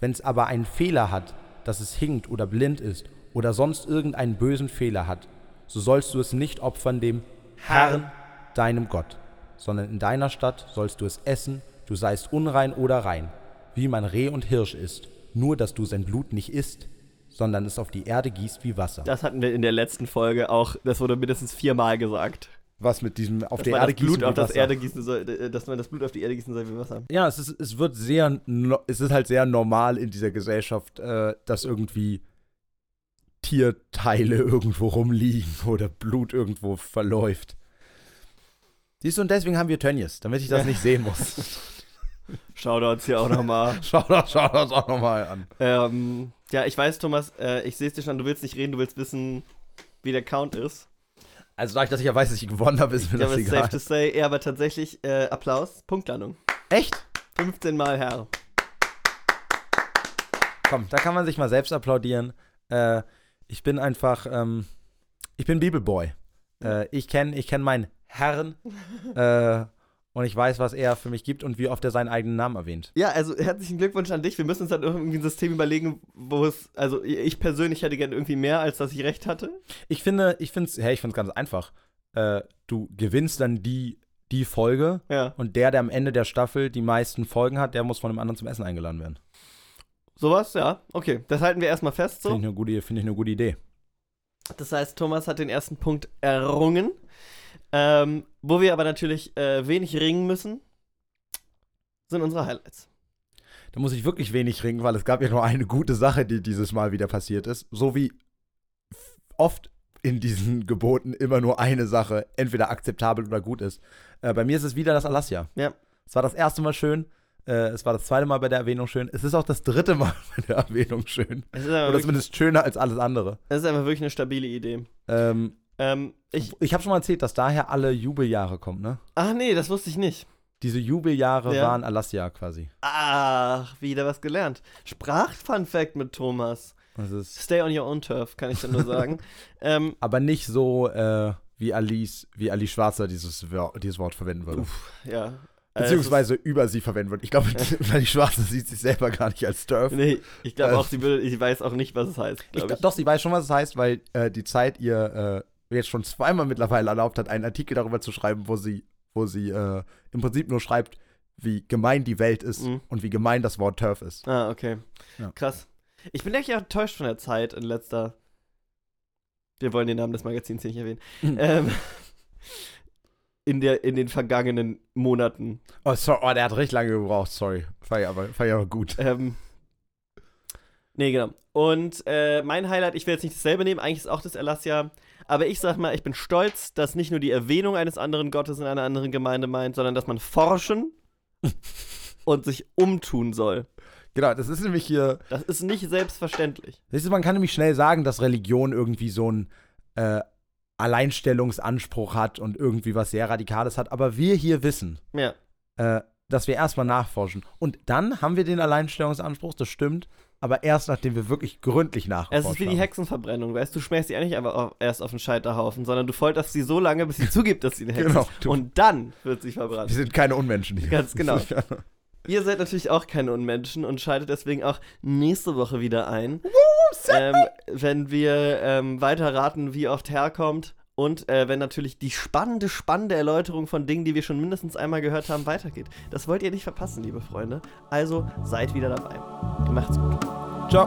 S2: Wenn es aber einen Fehler hat, dass es hinkt oder blind ist oder sonst irgendeinen bösen Fehler hat, so sollst du es nicht opfern dem
S1: Herrn,
S2: deinem Gott, sondern in deiner Stadt sollst du es essen, du seist unrein oder rein, wie man Reh und Hirsch isst, nur dass du sein Blut nicht isst, sondern es auf die Erde gießt wie Wasser.
S1: Das hatten wir in der letzten Folge auch, das wurde mindestens viermal gesagt.
S2: Was mit diesem auf
S1: Dass
S2: der Erde gießen
S1: auf das. Erde gießen soll, äh, dass man das Blut auf die Erde gießen soll wie Wasser.
S2: Ja, es, ist, es wird sehr, es ist halt sehr normal in dieser Gesellschaft, äh, dass irgendwie Tierteile (laughs) irgendwo rumliegen oder Blut irgendwo verläuft. Siehst du, und deswegen haben wir Tönnies, damit ich das
S1: Ja.
S2: nicht sehen muss. (laughs)
S1: Shoutouts hier auch nochmal.
S2: schau das, (laughs) schau das auch nochmal an.
S1: ähm, ja, ich weiß, Thomas, äh, ich sehe es dir schon, du willst nicht reden, du willst wissen, wie der Count ist.
S2: Also dadurch, dass ich ja weiß, dass ich gewonnen habe, ist mir
S1: Ja,
S2: das
S1: it's
S2: egal.
S1: safe to say, ja, aber tatsächlich, äh, Applaus, Punktlandung.
S2: Echt?
S1: 15 Mal Herr.
S2: Komm, da kann man sich mal selbst applaudieren. Äh, ich bin einfach, ähm, ich bin Bibelboy. Äh, ich kenne ich kenn meinen Herrn (laughs) äh, und ich weiß, was er für mich gibt und wie oft er seinen eigenen Namen erwähnt.
S1: Ja, also herzlichen Glückwunsch an dich. Wir müssen uns dann irgendwie ein System überlegen, wo es, also ich persönlich hätte gerne irgendwie mehr, als dass ich recht hatte.
S2: Ich finde, ich finde es, hey, ich finde es ganz einfach. Äh, du gewinnst dann die, die Folge
S1: Ja,
S2: und der, der am Ende der Staffel die meisten Folgen hat, der muss von dem anderen zum Essen eingeladen werden.
S1: sowas, ja. Okay, das halten wir erstmal fest so.
S2: Finde ich, eine gute- finde ich eine gute Idee.
S1: Das heißt, Thomas hat den ersten Punkt errungen. Ähm, wo wir aber natürlich äh, wenig ringen müssen, sind unsere Highlights.
S2: Da muss ich wirklich wenig ringen, weil es gab ja nur eine gute Sache, die dieses Mal wieder passiert ist. So wie oft in diesen (laughs) Geboten immer nur eine Sache entweder akzeptabel oder gut ist. Äh, bei mir ist es wieder das Alassia.
S1: Ja.
S2: Es war das erste Mal schön. Äh, es war das zweite Mal bei der Erwähnung schön. Es ist auch das dritte Mal (laughs) bei der Erwähnung schön.
S1: Es ist,
S2: Oder zumindest schöner als alles andere.
S1: es ist einfach wirklich eine stabile Idee.
S2: Ähm,
S1: Ähm, ich,
S2: ich habe schon mal erzählt, dass daher alle Jubeljahre kommen, ne?
S1: ach nee, das wusste ich nicht.
S2: Diese Jubeljahre
S1: Ja.
S2: waren Alassia quasi.
S1: Ach, wieder was gelernt. Sprach-Fun-Fact mit Thomas.
S2: Das ist
S1: Stay on your own turf, kann ich dann nur sagen. (laughs) ähm,
S2: aber nicht so, äh, wie Alice, wie Alice Schwarzer dieses, Wor- dieses Wort verwenden würde.
S1: ja. Äh,
S2: Beziehungsweise über sie verwenden würde. Ich glaube, (laughs) (laughs) Alice Schwarzer sieht sich selber gar nicht als Turf.
S1: Nee, ich glaube
S2: Äh,
S1: auch, sie, würde, sie weiß auch nicht, was es heißt, glaube ich.
S2: doch, sie weiß schon, was es heißt, weil äh, die Zeit ihr äh, jetzt schon zweimal mittlerweile erlaubt hat, einen Artikel darüber zu schreiben, wo sie, wo sie äh, im Prinzip nur schreibt, wie gemein die Welt ist
S1: Mhm.
S2: und wie gemein das Wort Turf ist.
S1: Ah, okay.
S2: Ja.
S1: Krass. Ich bin echt enttäuscht von der Zeit in letzter. Wir wollen den Namen des Magazins hier nicht erwähnen.
S2: Mhm.
S1: ähm, in, der, in den vergangenen Monaten.
S2: Oh, sorry, oh, der hat recht lange gebraucht, sorry. Ich aber, aber gut.
S1: Ähm, nee, genau. Und äh, mein Highlight, ich will jetzt nicht dasselbe nehmen, eigentlich ist auch das Elassia. Aber ich sag mal, ich bin stolz, dass nicht nur die Erwähnung eines anderen Gottes in einer anderen Gemeinde meint, sondern dass man forschen (laughs) und sich umtun soll.
S2: Genau, das ist nämlich hier.
S1: Das ist nicht selbstverständlich.
S2: Siehst du, man kann nämlich schnell sagen, dass Religion irgendwie so einen äh, Alleinstellungsanspruch hat und irgendwie was sehr Radikales hat. Aber wir hier wissen,
S1: Ja.
S2: äh, dass wir erstmal nachforschen. Und dann haben wir den Alleinstellungsanspruch, das stimmt, aber erst nachdem wir wirklich gründlich nachforschen.
S1: Es ist wie die Hexenverbrennung, weißt du, du schmeißt sie ja nicht einfach auf, erst auf den Scheiterhaufen, sondern du folterst sie so lange, bis sie (laughs) zugibt, dass sie eine Hexe
S2: Genau,
S1: ist. Und dann wird sie
S2: Wir
S1: verbrannt.
S2: sind keine Unmenschen hier.
S1: Ganz genau. (laughs) Ihr seid natürlich auch keine Unmenschen und schaltet deswegen auch nächste Woche wieder ein, ähm, wenn wir ähm, weiter raten, wie oft herkommt und äh, wenn natürlich die spannende, spannende Erläuterung von Dingen, die wir schon mindestens einmal gehört haben, weitergeht. Das wollt ihr nicht verpassen, liebe Freunde. Also seid wieder dabei. Macht's gut.
S2: Ciao.